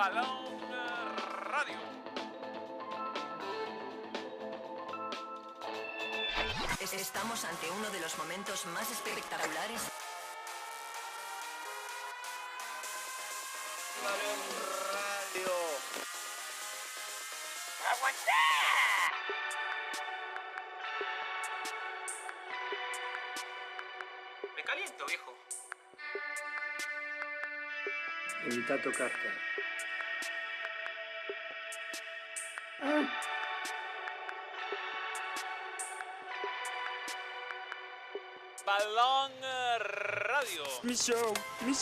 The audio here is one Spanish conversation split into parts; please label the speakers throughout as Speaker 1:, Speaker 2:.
Speaker 1: Balón Radio.
Speaker 2: Estamos ante uno de los momentos más espectaculares.
Speaker 1: Balón Radio. Me caliento, viejo.
Speaker 3: Evita tocarte.
Speaker 1: Balón Radio.
Speaker 3: Mi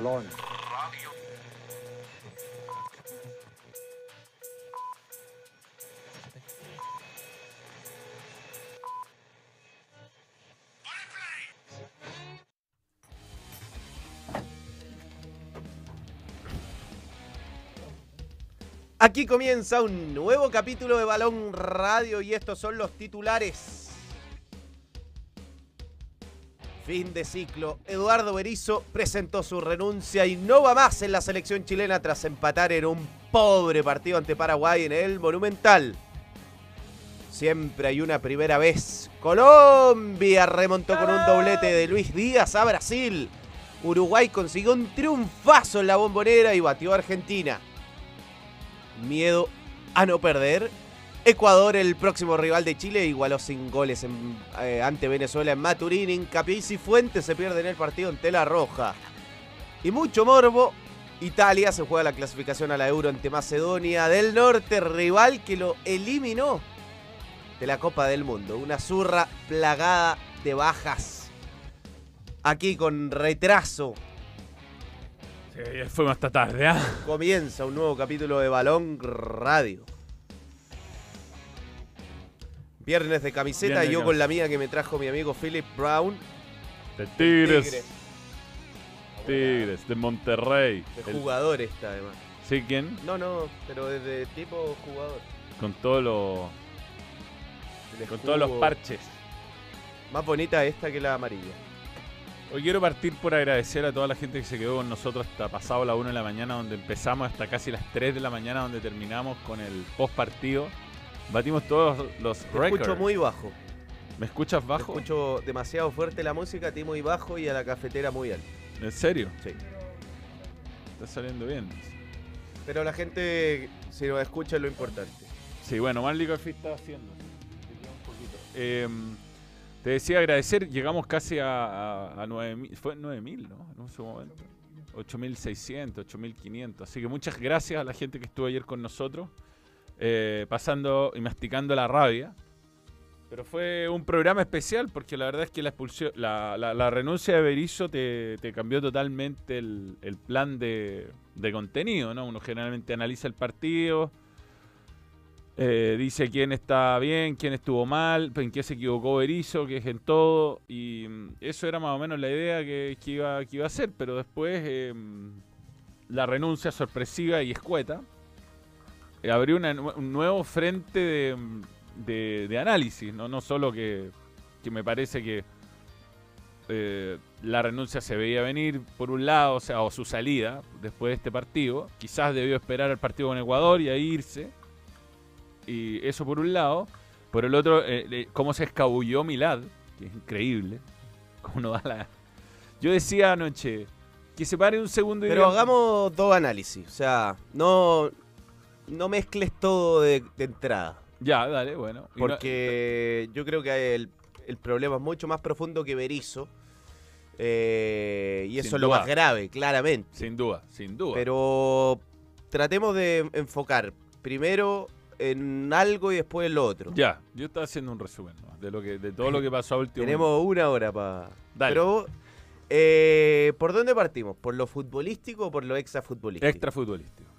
Speaker 4: Balón.
Speaker 5: Aquí comienza un nuevo capítulo de Balón Radio y estos son los titulares. Fin de ciclo. Eduardo Berizzo presentó su renuncia y no va más en la selección chilena tras empatar en un pobre partido ante Paraguay en el Monumental. Siempre hay una primera vez. Colombia remontó con un doblete de Luis Díaz a Brasil. Uruguay consiguió un triunfazo en la bombonera y batió a Argentina miedo a no perder. Ecuador, el próximo rival de Chile, igualó sin goles en- eh, ante Venezuela en Maturín. Incapiz y Fuentes se pierden el partido en tela roja. Y mucho morbo. Italia se juega la clasificación a la Euro ante Macedonia del Norte, rival que lo eliminó de la Copa del Mundo. Una zurra plagada de bajas. Aquí con retraso
Speaker 6: Sí, fuimos hasta tarde, ¿ah?
Speaker 5: comienza un nuevo capítulo de Balón Radio. Viernes de camiseta
Speaker 6: Viernes
Speaker 5: y yo con la mía que me trajo mi amigo Philip Brown.
Speaker 6: De Tigres.
Speaker 5: Tigre.
Speaker 6: Tigres, de Monterrey.
Speaker 5: De
Speaker 6: El-
Speaker 5: jugador está además.
Speaker 6: ¿Sí quién?
Speaker 5: No, no, pero desde tipo jugador.
Speaker 6: Con todos los.
Speaker 5: El
Speaker 6: Con todos los
Speaker 5: escudo.
Speaker 6: parches.
Speaker 5: Más bonita esta que la amarilla.
Speaker 6: Hoy quiero partir por agradecer a toda la gente que se quedó con nosotros hasta pasado la 1 de la mañana, donde empezamos hasta casi las 3 de la mañana, donde terminamos con el post partido. Batimos todos los
Speaker 5: Te
Speaker 6: records.
Speaker 5: escucho muy bajo.
Speaker 6: ¿Me escuchas
Speaker 5: Te
Speaker 6: bajo?
Speaker 5: escucho demasiado fuerte la música, a ti muy bajo y a la cafetera muy alto.
Speaker 6: ¿En serio?
Speaker 5: Sí.
Speaker 6: Está saliendo bien.
Speaker 5: Pero la gente, si lo escucha, es lo importante.
Speaker 6: Sí, bueno, Marley Coffee está haciendo. Un poquito. Em, te decía agradecer, llegamos casi a, a, a 9.000, fue 9.000, ¿no? En su momento. 8.600, 8.500. Así que muchas gracias a la gente que estuvo ayer con nosotros, eh, pasando y masticando la rabia. Pero fue un programa especial porque la verdad es que la expulsión, la, renuncia de Berizzo te, cambió totalmente el, plan de, contenido, ¿no? Uno generalmente analiza el partido, eh, dice quién está bien, quién estuvo mal, en qué se equivocó Berizzo, que es en todo. Y mm, eso era más o menos la idea que, iba, a hacer. Pero después eh, la renuncia sorpresiva y escueta abrió una nu- un nuevo frente de, de- de análisis. ¿no? no solo que, que me parece que eh, la renuncia se veía venir por un lado, o sea, o su salida después de este partido. Quizás debió esperar al partido con Ecuador y ahí irse. Y eso por un lado. Por el otro, eh, eh, cómo se escabulló Milad, que es increíble. Cómo no da la... Yo decía anoche que se pare un segundo y
Speaker 5: Pero hagamos dos análisis. O sea, no, no mezcles todo de, de entrada.
Speaker 6: Ya, dale, bueno. No-
Speaker 5: Porque yo creo que el, el problema es mucho más profundo que Berizzo. eh, y eso
Speaker 6: Sin
Speaker 5: es lo
Speaker 6: duda.
Speaker 5: más grave, claramente.
Speaker 6: sin duda, sin duda.
Speaker 5: Pero tratemos de enfocar primero en algo y después en lo otro.
Speaker 6: Ya, yo estaba haciendo un resumen ¿no? de lo que de todo lo que pasó a último.
Speaker 5: Tenemos una hora para.
Speaker 6: Dale.
Speaker 5: Pero, eh, ¿por dónde partimos? ¿Por lo futbolístico o por lo extrafutbolístico?
Speaker 6: extra futbolístico.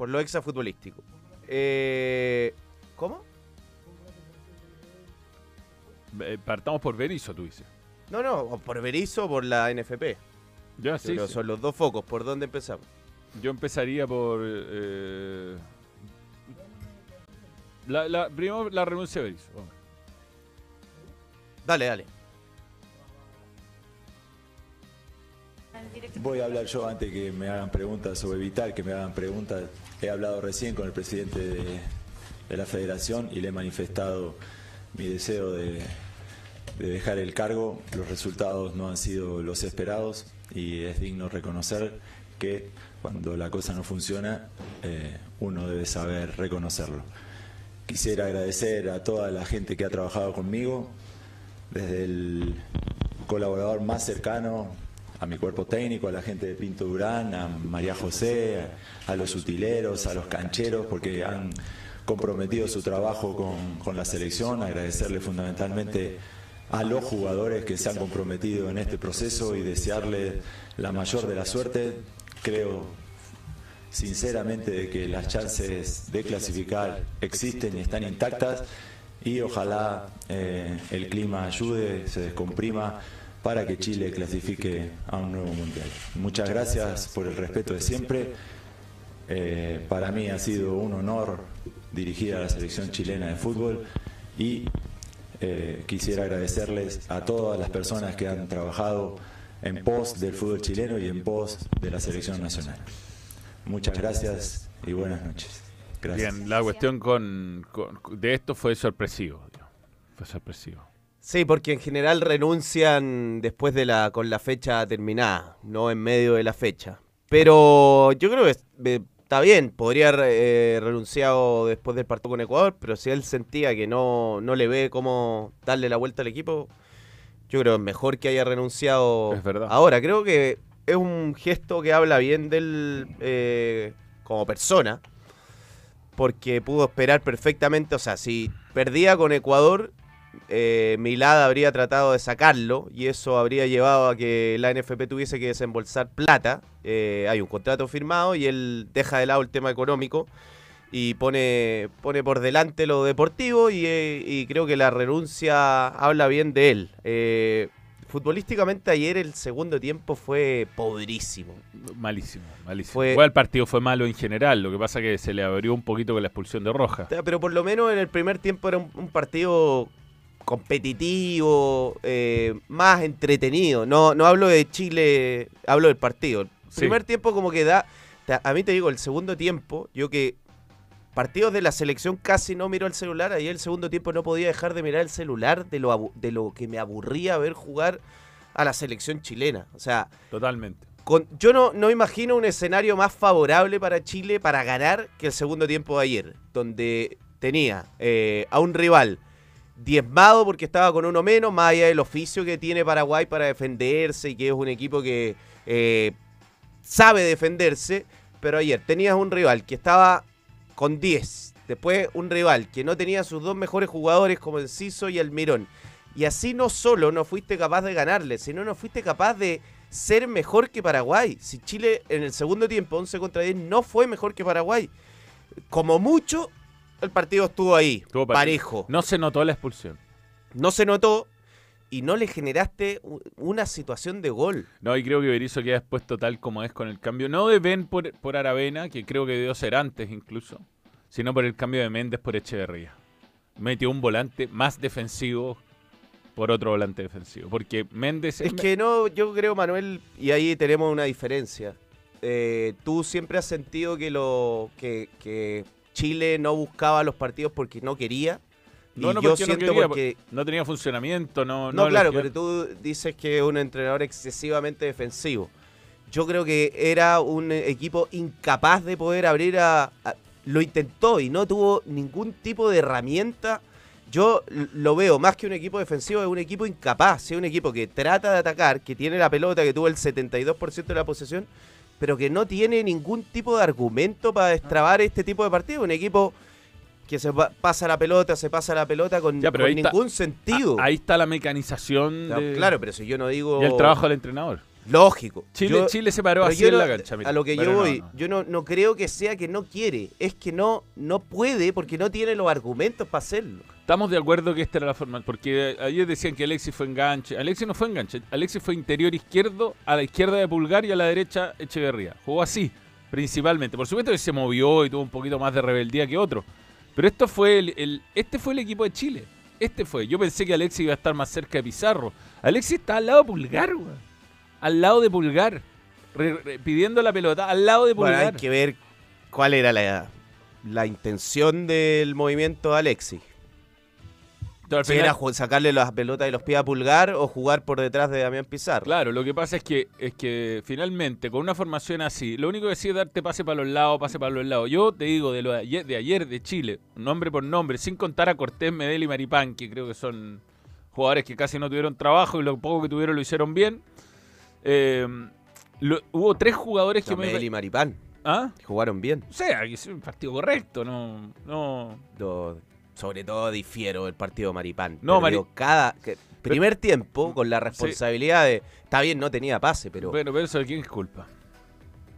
Speaker 5: Por lo extrafutbolístico. Eh, ¿Cómo?
Speaker 6: Eh, partamos por Berizzo, tú dices.
Speaker 5: No, no, o por Berizzo o por la NFP.
Speaker 6: Ya, sí, sí.
Speaker 5: Son los dos focos. ¿Por dónde empezamos?
Speaker 6: Yo empezaría por. eh, la, la, primero la renuncia de Berizzo.
Speaker 5: Dale, dale.
Speaker 7: Voy a hablar yo antes que me hagan preguntas sobre Vital, que me hagan preguntas. He hablado recién con el presidente de, la federación y le he manifestado mi deseo de, de dejar el cargo. Los resultados no han sido los esperados y es digno reconocer que cuando la cosa no funciona, eh, uno debe saber reconocerlo. Quisiera agradecer a toda la gente que ha trabajado conmigo, desde el colaborador más cercano, a mi cuerpo técnico, a la gente de Pinto Durán, a María José, a los utileros, a los cancheros, porque han comprometido su trabajo con, con la selección, agradecerle fundamentalmente a los jugadores que se han comprometido en este proceso y desearles la mayor de la suerte. Creo sinceramente de que las chances de clasificar existen y están intactas y ojalá eh, el clima ayude, se descomprima para que Chile clasifique a un nuevo mundial. Muchas gracias por el respeto de siempre. Eh, para mí ha sido un honor dirigir a la selección chilena de fútbol y eh, quisiera agradecerles a todas las personas que han trabajado en pos del fútbol chileno y en pos de la selección nacional. Muchas gracias y buenas noches. Gracias.
Speaker 6: Bien, la cuestión con, con- de esto fue sorpresivo. Fue sorpresivo.
Speaker 5: Sí, porque en general renuncian después de la con la fecha terminada, no en medio de la fecha. Pero yo creo que eh, está bien, podría haber eh, renunciado después del partido con Ecuador, pero si él sentía que no, no le ve cómo darle la vuelta al equipo, yo creo que es mejor que haya renunciado
Speaker 6: Es verdad.
Speaker 5: ahora. Creo que es un gesto que habla bien de él eh, como persona, porque pudo esperar perfectamente, o sea, si perdía con Ecuador, eh, Milad habría tratado de sacarlo y eso habría llevado a que la NFP tuviese que desembolsar plata. Eh, hay un contrato firmado y él deja de lado el tema económico y pone, pone por delante lo deportivo y, eh, y creo que la renuncia habla bien de él. Eh, futbolísticamente ayer el segundo tiempo fue podrísimo.
Speaker 6: Malísimo, malísimo.
Speaker 5: Fue-
Speaker 6: Igual el partido fue malo en general, lo que pasa que se le abrió un poquito con la expulsión de Roja.
Speaker 5: Pero por lo menos en el primer tiempo era un, un partido competitivo, eh, más entretenido. No, no hablo de Chile, hablo del partido. El
Speaker 6: Sí.
Speaker 5: primer tiempo como que da... A mí te digo, el segundo tiempo, yo que partidos de la selección casi no miro el celular, ahí el segundo tiempo no podía dejar de mirar el celular de lo, de lo que me aburría ver jugar a la selección chilena. O sea,
Speaker 6: Totalmente.
Speaker 5: con- yo no, no imagino un escenario más favorable para Chile para ganar que el segundo tiempo de ayer, donde tenía eh, a un rival diezmado porque estaba con uno menos, más allá del oficio que tiene Paraguay para defenderse y que es un equipo que eh, sabe defenderse, pero ayer tenías un rival que estaba con 10, después un rival que no tenía sus dos mejores jugadores como Enciso y Almirón, y así no solo no fuiste capaz de ganarle, sino no fuiste capaz de ser mejor que Paraguay. Si Chile en el segundo tiempo, 11 contra 10, no fue mejor que Paraguay. Como mucho, el partido estuvo ahí,
Speaker 6: Estuvo
Speaker 5: parejo.
Speaker 6: No se notó la expulsión.
Speaker 5: No se notó y no le generaste una situación de gol.
Speaker 6: No, y creo que Berizzo queda expuesto tal como es con el cambio, no de Ben por, por Aravena, que creo que debió ser antes incluso, sino por el cambio de Méndez por Echeverría. Metió un volante más defensivo por otro volante defensivo. Porque Méndez...
Speaker 5: Es que no, yo creo, Manuel, y ahí tenemos una diferencia. Eh, tú siempre has sentido que, lo, que, que Chile no buscaba los partidos porque no quería. Y
Speaker 6: No, no,
Speaker 5: yo
Speaker 6: porque no
Speaker 5: siento
Speaker 6: quería,
Speaker 5: porque
Speaker 6: no tenía funcionamiento, no...
Speaker 5: No, claro, pero tú dices que es un entrenador excesivamente defensivo. yo creo que era un equipo incapaz de poder abrir a, a- Lo intentó y no tuvo ningún tipo de herramienta. Yo lo veo más que un equipo defensivo, es un equipo incapaz. Es un equipo que trata de atacar, que tiene la pelota, que tuvo el 72% de la posesión, pero que no tiene ningún tipo de argumento para destrabar este tipo de partido. Un equipo que se pa- pasa la pelota, se pasa la pelota con,
Speaker 6: Ya, pero
Speaker 5: con
Speaker 6: ahí está-
Speaker 5: ningún sentido.
Speaker 6: Ah, Ahí está la mecanización
Speaker 5: O sea,
Speaker 6: de-
Speaker 5: Claro, pero si yo no digo.
Speaker 6: y el trabajo del entrenador.
Speaker 5: Lógico.
Speaker 6: Chile,
Speaker 5: Yo-
Speaker 6: Chile se paró así en la cancha. mira.
Speaker 5: A lo que
Speaker 6: Pero
Speaker 5: yo voy,
Speaker 6: no.
Speaker 5: yo no, no creo que sea que no quiere, es que no, no puede porque no tiene los argumentos para hacerlo.
Speaker 6: Estamos de acuerdo que esta era la forma, porque ayer decían que Alexis fue enganche. Alexis no fue enganche, Alexis fue interior izquierdo, a la izquierda de Pulgar y a la derecha Echeverría. Jugó así, principalmente. Por supuesto que se movió y tuvo un poquito más de rebeldía que otro. Pero esto fue el, el- este fue el equipo de Chile. Este fue. Yo pensé que Alexis iba a estar más cerca de Pizarro. Alexis está al lado de Pulgar, weón. Al lado de Pulgar. Re- re- pidiendo la pelota, al lado de
Speaker 5: Bueno,
Speaker 6: Pulgar.
Speaker 5: hay que ver cuál era la, la intención del movimiento de Alexis. Si era sacarle las pelotas de los pies a Pulgar o jugar por detrás de Damián Pizarro.
Speaker 6: Claro, lo que pasa es que es que finalmente con una formación así, lo único que sí es darte pase para los lados, pase para los lados. Yo te digo de lo de ayer de, ayer de Chile, nombre por nombre, sin contar a Cortés, Medel y Maripán, que creo que son jugadores que casi no tuvieron trabajo y lo poco que tuvieron lo hicieron bien. Eh, lo- hubo tres jugadores que me
Speaker 5: y Maripán,
Speaker 6: ¿Ah?
Speaker 5: jugaron bien.
Speaker 6: O sea, que es un partido correcto, no no
Speaker 5: Lo- sobre todo difiero del partido de Maripán.
Speaker 6: No,
Speaker 5: Perdió
Speaker 6: Mari-
Speaker 5: cada que- primer tiempo con la responsabilidad de está bien no tenía pase, pero
Speaker 6: bueno, pero eso de quién es culpa.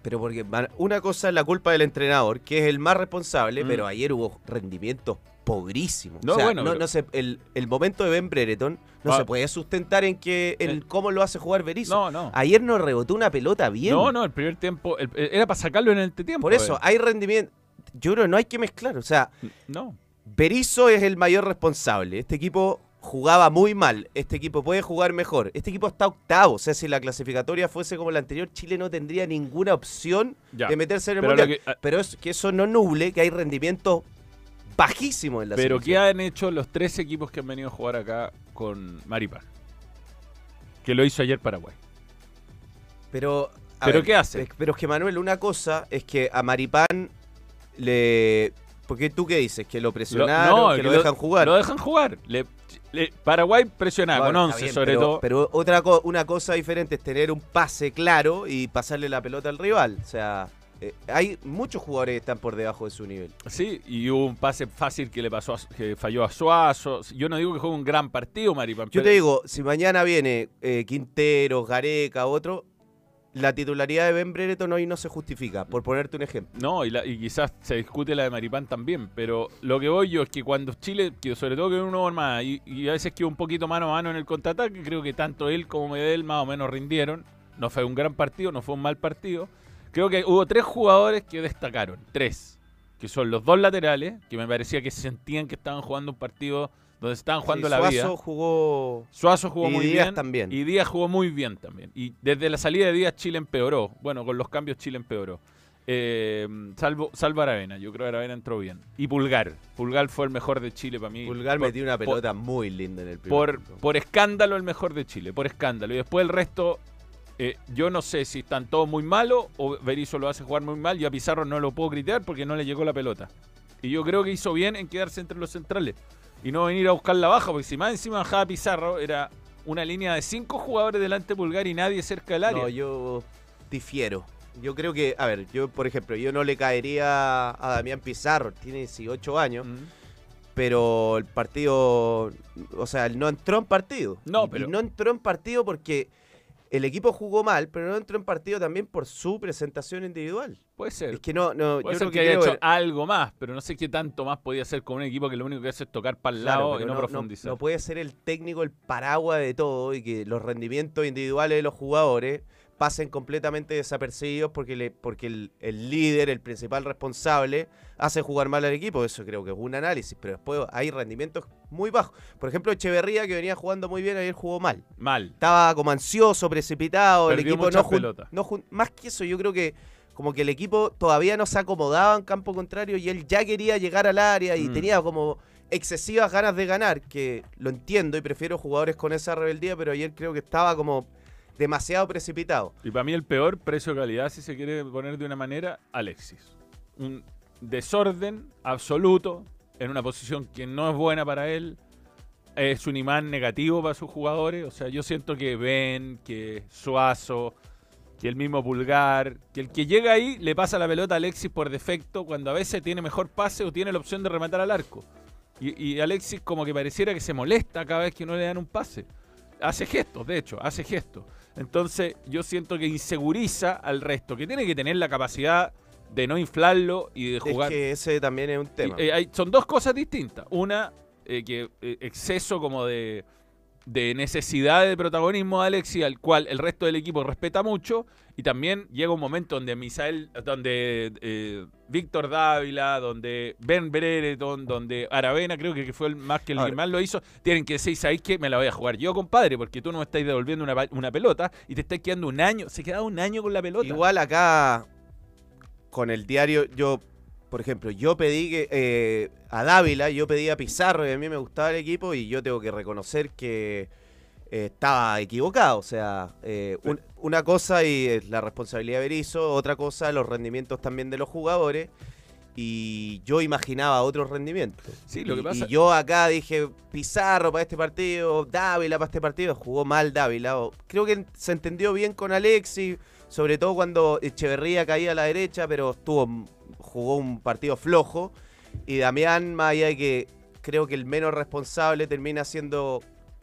Speaker 5: pero porque una cosa es la culpa del entrenador, que es el más responsable,
Speaker 6: Mm.
Speaker 5: pero ayer hubo rendimientos pobrísimos.
Speaker 6: No,
Speaker 5: o sea,
Speaker 6: bueno,
Speaker 5: no,
Speaker 6: pero-
Speaker 5: no se- el, el momento de Ben Brereton no
Speaker 6: Ah.
Speaker 5: se puede sustentar en que en
Speaker 6: Eh.
Speaker 5: cómo lo hace jugar Berizzo.
Speaker 6: No, no.
Speaker 5: Ayer no rebotó una pelota bien.
Speaker 6: No, no, el primer tiempo el- era para sacarlo en el tiempo.
Speaker 5: Por eso, hay rendimiento. Yo creo que no hay que mezclar. O sea,
Speaker 6: No.
Speaker 5: Berizzo es el mayor responsable. Este equipo jugaba muy mal. Este equipo puede jugar mejor. Este equipo está octavo. O sea, si la clasificatoria fuese como la anterior, Chile no tendría ninguna opción
Speaker 6: Ya.
Speaker 5: de meterse en el
Speaker 6: Pero
Speaker 5: mundial.
Speaker 6: que- ah-
Speaker 5: Pero es que eso no nuble que hay rendimiento bajísimo en la
Speaker 6: Pero ¿qué han hecho los tres equipos que han venido a jugar acá con Maripán? Que lo hizo ayer Paraguay.
Speaker 5: Pero,
Speaker 6: ¿Pero qué hace?
Speaker 5: Pero es que Manuel, una cosa es que a Maripán le. Porque tú qué dices, que lo
Speaker 6: Lo-
Speaker 5: presionaron, que, lo, dejan jugar.
Speaker 6: Lo dejan jugar. Le- le- Paraguay presionaba
Speaker 5: Bueno,
Speaker 6: con
Speaker 5: está
Speaker 6: 11
Speaker 5: bien,
Speaker 6: sobre
Speaker 5: pero,
Speaker 6: todo.
Speaker 5: Pero otra co- una cosa diferente es tener un pase claro y pasarle la pelota al rival. O sea, eh, hay muchos jugadores que están por debajo de su nivel.
Speaker 6: Sí, y hubo un pase fácil que le pasó a- que falló a Suazo. Yo no digo que juegue un gran partido, Maripán.
Speaker 5: Yo te digo, si mañana viene eh, Quintero, Gareca, otro, la titularidad de Ben Brereton hoy no se justifica, por ponerte un ejemplo.
Speaker 6: No, y, la- y quizás se discute la de Maripán también, pero lo que voy yo es que cuando Chile, que sobre todo que uno más, y, y a veces que un poquito mano a mano en el contraataque, creo que tanto él como Medel más o menos rindieron. No fue un gran partido, no fue un mal partido. Creo que hubo tres jugadores que destacaron, tres, que son los dos laterales, que me parecía que sentían que estaban jugando un partido donde estaban jugando
Speaker 5: Sí,
Speaker 6: la
Speaker 5: Suazo
Speaker 6: vida.
Speaker 5: jugó
Speaker 6: Suazo jugó
Speaker 5: y
Speaker 6: muy
Speaker 5: Díaz
Speaker 6: bien.
Speaker 5: también.
Speaker 6: Y Díaz jugó muy bien también. Y desde la salida de Díaz Chile empeoró. Bueno, con los cambios Chile empeoró. Eh, salvo, salvo Aravena, yo creo que Aravena entró bien. Y Pulgar. Pulgar fue el mejor de Chile para mí.
Speaker 5: Pulgar
Speaker 6: Por-
Speaker 5: metió una
Speaker 6: por-
Speaker 5: pelota muy linda en el primer
Speaker 6: por, por escándalo el mejor de Chile, por escándalo. Y después el resto, eh, yo no sé si están todos muy malos o Berizzo lo hace jugar muy mal. Yo a Pizarro no lo puedo criticar porque no le llegó la pelota. Y yo creo que hizo bien en quedarse entre los centrales y no venir a buscar la baja, porque si más encima bajaba Pizarro era una línea de cinco jugadores delante de Pulgar y nadie cerca del área.
Speaker 5: No, yo difiero. Yo creo que, a ver, yo por ejemplo, yo no le caería a Damián Pizarro, tiene 18 años,
Speaker 6: Mm.
Speaker 5: pero el partido, o sea, él no entró en partido.
Speaker 6: No, pero-
Speaker 5: y no entró en partido porque el equipo jugó mal, pero no entró en partido también por su presentación individual.
Speaker 6: Puede ser.
Speaker 5: Es que no, no,
Speaker 6: Puede
Speaker 5: yo
Speaker 6: ser
Speaker 5: lo
Speaker 6: que,
Speaker 5: que,
Speaker 6: haya
Speaker 5: creo
Speaker 6: hecho
Speaker 5: es-
Speaker 6: algo más, pero no sé qué tanto más podía hacer con un equipo que lo único que hace es tocar para el
Speaker 5: Claro,
Speaker 6: lado y
Speaker 5: pero
Speaker 6: no, profundizar.
Speaker 5: no puede ser el técnico el paraguas de todo y que los rendimientos individuales de los jugadores pasen completamente desapercibidos porque, le, porque el, el líder, el principal responsable, hace jugar mal al equipo. Eso creo que es un análisis, pero después hay rendimientos muy bajos. Por ejemplo, Echeverría, que venía jugando muy bien, ayer jugó mal.
Speaker 6: Mal.
Speaker 5: Estaba como ansioso, precipitado, el equipo no, jun- no jun- Más que eso, yo creo que como que el equipo todavía no se acomodaba en campo contrario y él ya quería llegar al área y
Speaker 6: Mm.
Speaker 5: tenía como excesivas ganas de ganar, que lo entiendo y prefiero jugadores con esa rebeldía, pero ayer creo que estaba como demasiado precipitado.
Speaker 6: Y para mí el peor precio-calidad, si se quiere poner de una manera, Alexis. Un desorden absoluto en una posición que no es buena para él. Es un imán negativo para sus jugadores. O sea, yo siento que Ben, que Suazo, que el mismo Pulgar, que el que llega ahí le pasa la pelota a Alexis por defecto cuando a veces tiene mejor pase o tiene la opción de rematar al arco. Y, y Alexis como que pareciera que se molesta cada vez que no le dan un pase. Hace gestos, de hecho, hace gestos. Entonces yo siento que inseguriza al resto, que tiene que tener la capacidad de no inflarlo y de
Speaker 5: Es
Speaker 6: jugar.
Speaker 5: que ese también es un tema.
Speaker 6: Y, eh, hay- son dos cosas distintas. Una, eh, que eh, exceso como de, de necesidad de protagonismo de Alexis, al cual el resto del equipo respeta mucho. Y también llega un momento donde Misael, donde eh, Víctor Dávila, donde Ben Brereton, donde Aravena, creo que fue el más que el que más lo hizo, tienen que decir, ¿sabéis qué? Me la voy a jugar yo, compadre, porque tú no me estás devolviendo una, una pelota y te estás quedando un año. Se queda un año con la pelota.
Speaker 5: Igual acá, con el diario, yo, por ejemplo, yo pedí que eh, a Dávila, yo pedí a Pizarro y a mí me gustaba el equipo y yo tengo que reconocer que eh, estaba equivocado. O sea, eh, un- una cosa y es la responsabilidad de Berizzo, otra cosa los rendimientos también de los jugadores. Y yo imaginaba otros rendimientos.
Speaker 6: Sí, lo que
Speaker 5: Y-
Speaker 6: pasa-
Speaker 5: Y yo acá dije Pizarro para este partido, Dávila para este partido. Jugó mal Dávila. Creo que se entendió bien con Alexis, sobre todo cuando Echeverría caía a la derecha, pero estuvo, jugó un partido flojo. Y Damián, más allá de que creo que el menos responsable termina siendo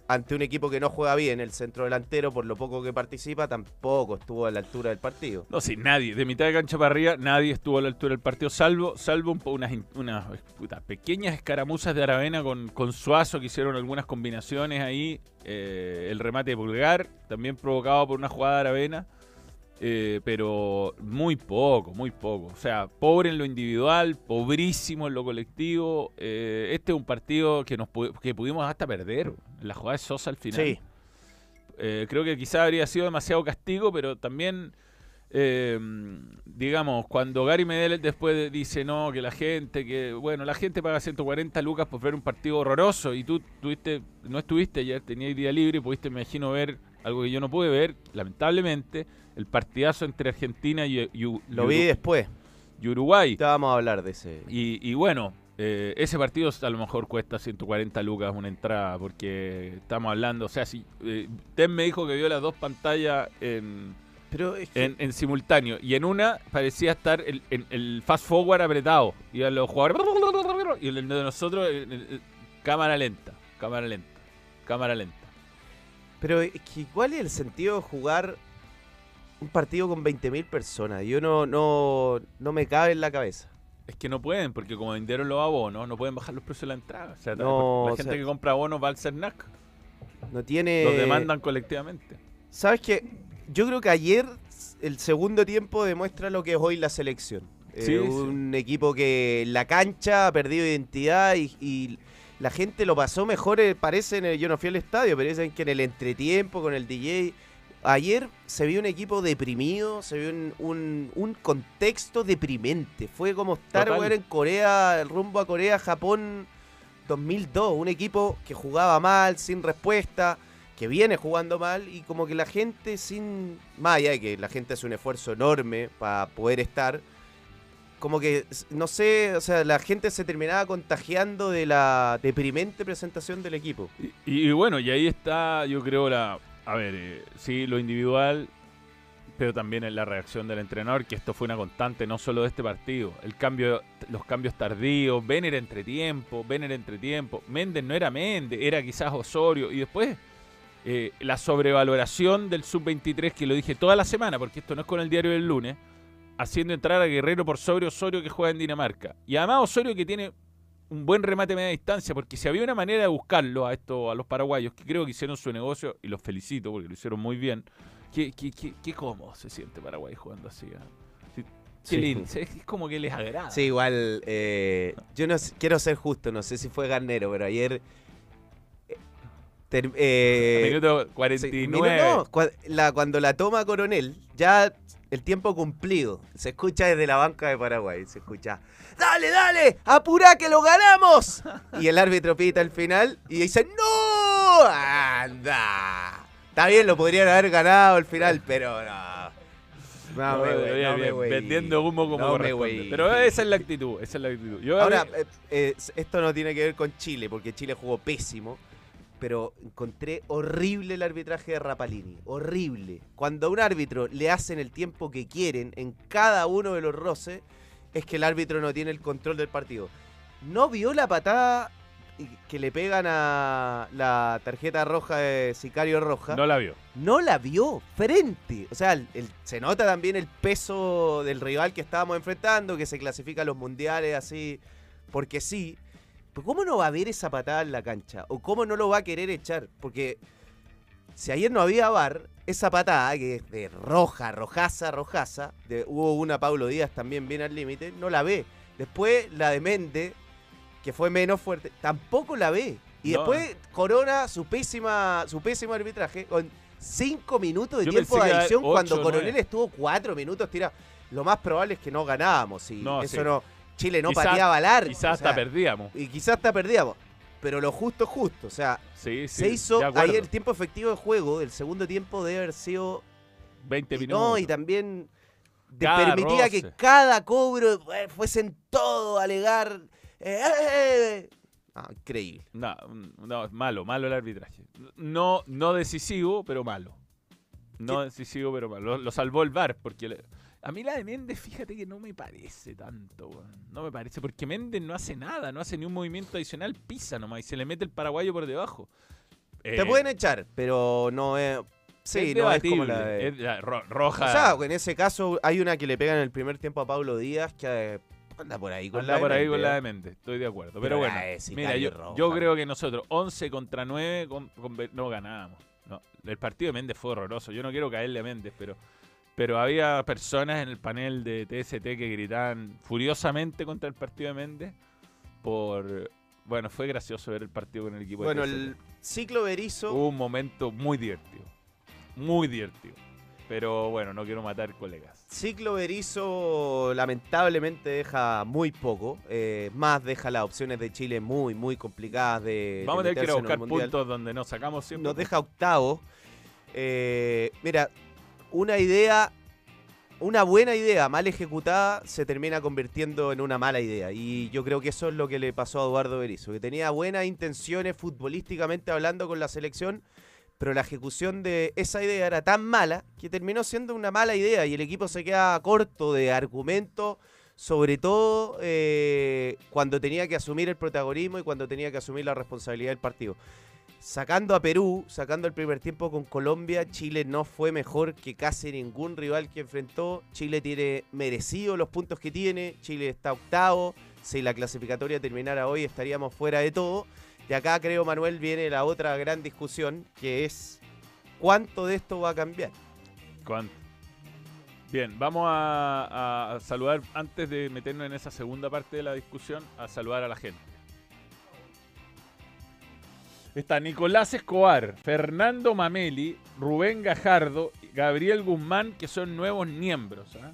Speaker 5: ante un equipo que no juega bien, el centro delantero, por lo poco que participa, tampoco estuvo a la altura del partido.
Speaker 6: No, sí, nadie. De mitad de cancha para arriba, nadie estuvo a la altura del partido, salvo, salvo un unas, unas pequeñas escaramuzas de Aravena con, con Suazo, que hicieron algunas combinaciones ahí. Eh, el remate de Pulgar, también provocado por una jugada de Aravena. Eh, pero muy poco, muy poco. O sea, pobre en lo individual, pobrísimo en lo colectivo. Eh, este es un partido que, nos pu- que pudimos hasta perder. La jugada de Sosa al final.
Speaker 5: Sí.
Speaker 6: Eh, creo que quizá habría sido demasiado castigo, pero también, eh, digamos, cuando Gary Medel después de- dice no, que la gente, que bueno, la gente paga 140 lucas por ver un partido horroroso y tú tuviste, no estuviste ayer, tenías día libre y pudiste, me imagino, ver algo que yo no pude ver, lamentablemente, el partidazo entre Argentina y,
Speaker 5: Lo vi después.
Speaker 6: y Uruguay.
Speaker 5: Ya vamos a hablar de ese.
Speaker 6: Y, y bueno, eh, ese partido a lo mejor cuesta 140 lucas una entrada, porque estamos hablando, o sea, si eh, me dijo que vio las dos pantallas en,
Speaker 5: Pero es que-
Speaker 6: en, en simultáneo, y en una parecía estar el, en- el fast forward apretado, y a los jugadores, y el de nosotros, cámara lenta, cámara lenta, cámara lenta.
Speaker 5: Pero es que ¿cuál es el sentido de jugar un partido con 20.000 personas? Yo no, no, no me cabe en la cabeza.
Speaker 6: Es que no pueden, porque como vendieron los abonos, no pueden bajar los precios de la entrada. O sea,
Speaker 5: No,
Speaker 6: la
Speaker 5: o
Speaker 6: gente
Speaker 5: sea-
Speaker 6: que compra abonos va al CERNAC,
Speaker 5: No tiene...
Speaker 6: los demandan colectivamente.
Speaker 5: ¿Sabes qué? Yo creo que ayer el segundo tiempo demuestra lo que es hoy la selección. Eh,
Speaker 6: Sí, sí.
Speaker 5: un equipo que en la cancha ha perdido identidad y, y la gente lo pasó mejor, eh, parece, en el, yo no fui al estadio, pero dicen que en el entretiempo con el DJ. Ayer se vio un equipo deprimido, se vio un, un- un contexto deprimente. Fue como estar weón, en Corea, rumbo a Corea, Japón 2002. Un equipo que jugaba mal, sin respuesta, que viene jugando mal y como que la gente sin... Más allá de que la gente hace un esfuerzo enorme para poder estar, como que, no sé, o sea, la gente se terminaba contagiando de la deprimente presentación del equipo.
Speaker 6: Y, bueno, y ahí está, yo creo, la. A ver, eh, sí, lo individual, pero también en la reacción del entrenador, que esto fue una constante, no solo de este partido. El cambio, los cambios tardíos, Vener entretiempo, Vener entretiempo. Méndez no era Méndez, era quizás Osorio. Y después, eh, la sobrevaloración del sub-23, que lo dije toda la semana, porque esto no es con el diario del lunes, haciendo entrar a Guerrero por sobre Osorio que juega en Dinamarca. Y además Osorio que tiene un buen remate a media distancia, porque si había una manera de buscarlo a esto, a los paraguayos, que creo que hicieron su negocio, y los felicito porque lo hicieron muy bien, qué, qué, qué, qué cómodo se siente Paraguay jugando así. ¿ah? Sí, Qué
Speaker 5: Sí.
Speaker 6: lindo, es es como que les agrada.
Speaker 5: Sí, igual, eh, yo no quiero ser justo, no sé si fue Garnero, pero ayer... eh, eh,
Speaker 6: Minuto
Speaker 5: Sí,
Speaker 6: 49.
Speaker 5: mira, no, cua- la- cuando la toma Coronel, ya el tiempo cumplido. Se escucha desde la banca de Paraguay. Se escucha, ¡Dale, dale! ¡Apura que lo ganamos! Y el árbitro pita el final y dice, ¡No! ¡Anda! Está bien, lo podrían haber ganado al final, pero no. No,
Speaker 6: No,
Speaker 5: me no
Speaker 6: vendiendo humo como
Speaker 5: No me.
Speaker 6: Pero esa es la actitud, esa es la actitud. Yo
Speaker 5: Ahora, eh, eh, esto no tiene que ver con Chile, porque Chile jugó pésimo. Pero encontré horrible el arbitraje de Rapalini. Horrible. Cuando a un árbitro le hacen el tiempo que quieren en cada uno de los roces, es que el árbitro no tiene el control del partido. No vio la patada que le pegan a la tarjeta roja de Sicario Roja
Speaker 6: no la vio.
Speaker 5: no la vio frente. O sea, el- el- se nota también el peso del rival que estábamos enfrentando, que se clasifica a los mundiales así, porque sí. Pero ¿cómo no va a ver esa patada en la cancha? ¿O cómo no lo va a querer echar? Porque si ayer no había VAR, esa patada, que es de roja, rojaza, rojaza, de, hubo una Pablo Díaz también bien al límite, no la ve. Después la de Méndez, que fue menos fuerte, tampoco la ve. Y
Speaker 6: No.
Speaker 5: después Corona su pésima, su pésimo arbitraje con cinco minutos de
Speaker 6: Yo
Speaker 5: tiempo de
Speaker 6: que
Speaker 5: adición
Speaker 6: ocho,
Speaker 5: cuando. Coronel estuvo cuatro minutos tira. Lo más probable es que no ganábamos. Y
Speaker 6: No,
Speaker 5: eso
Speaker 6: sí.
Speaker 5: no. Chile no
Speaker 6: Quizá-
Speaker 5: pateaba largo.
Speaker 6: Quizás
Speaker 5: o sea,
Speaker 6: hasta perdíamos.
Speaker 5: Y quizás hasta perdíamos. Pero lo justo es justo. O sea,
Speaker 6: Sí, sí.
Speaker 5: se hizo ahí el tiempo efectivo de juego del segundo tiempo debe haber sido
Speaker 6: 20
Speaker 5: y
Speaker 6: minutos.
Speaker 5: no, y también permitía que cada cobro eh, fuesen todo a alegar. eh, eh, eh. Ah, increíble.
Speaker 6: No, no, es malo, malo el arbitraje. No, no decisivo, pero malo. No decisivo, pero malo. Lo, lo salvó el VAR, porque le- a mí la de Méndez, fíjate que no me parece tanto, weón. No me parece, porque Méndez no hace nada, no hace ni un movimiento adicional, pisa nomás y se le mete el paraguayo por debajo.
Speaker 5: Te
Speaker 6: Eh,
Speaker 5: pueden echar, pero no es. Sí,
Speaker 6: es
Speaker 5: no es como la de.
Speaker 6: es la ro- roja.
Speaker 5: O sea, en ese caso hay una que le pega en el primer tiempo a Pablo Díaz que eh, anda por ahí con
Speaker 6: Anda
Speaker 5: la de
Speaker 6: por ahí
Speaker 5: Méndez,
Speaker 6: con la
Speaker 5: ¿eh?
Speaker 6: de Méndez, estoy de acuerdo. Pero,
Speaker 5: Pero
Speaker 6: bueno, mira, yo,
Speaker 5: Roja.
Speaker 6: yo creo que nosotros 11 contra 9 con- con Be- no ganábamos. No, el partido de Méndez fue horroroso. Yo no quiero caerle a Méndez, pero, pero había personas en el panel de TST que gritaban furiosamente contra el partido de Méndez por... Bueno, fue gracioso ver el partido con el equipo
Speaker 5: Bueno,
Speaker 6: de
Speaker 5: el ciclo Berizo.
Speaker 6: Hubo un momento muy divertido. Muy divertido. Pero bueno, no quiero matar colegas.
Speaker 5: Ciclo Berizo lamentablemente deja muy poco. eh, más deja las opciones de Chile muy, muy complicadas de.
Speaker 6: Vamos a tener que ir a buscar puntos donde nos sacamos siempre.
Speaker 5: Nos deja octavo. Eh, mira, una idea, una buena idea mal ejecutada se termina convirtiendo en una mala idea. Y yo creo que eso es lo que le pasó a Eduardo Berizzo, que tenía buenas intenciones futbolísticamente hablando con la selección, pero la ejecución de esa idea era tan mala que terminó siendo una mala idea y el equipo se queda corto de argumentos. Sobre todo eh, cuando tenía que asumir el protagonismo y cuando tenía que asumir la responsabilidad del partido sacando a Perú, sacando el primer tiempo con Colombia, Chile no fue mejor que casi ningún rival que enfrentó. Chile tiene merecido los puntos que tiene. Chile está octavo. Si la clasificatoria terminara hoy, estaríamos fuera de todo. De acá, creo, Manuel, viene la otra gran discusión, que es cuánto de esto va a cambiar.
Speaker 6: ¿Cuánto? Bien, vamos a, a saludar, antes de meternos en esa segunda parte de la discusión, a saludar a la gente. Está Nicolás Escobar, Fernando Mameli, Rubén Gajardo, Gabriel Guzmán, que son nuevos miembros. ¿ah?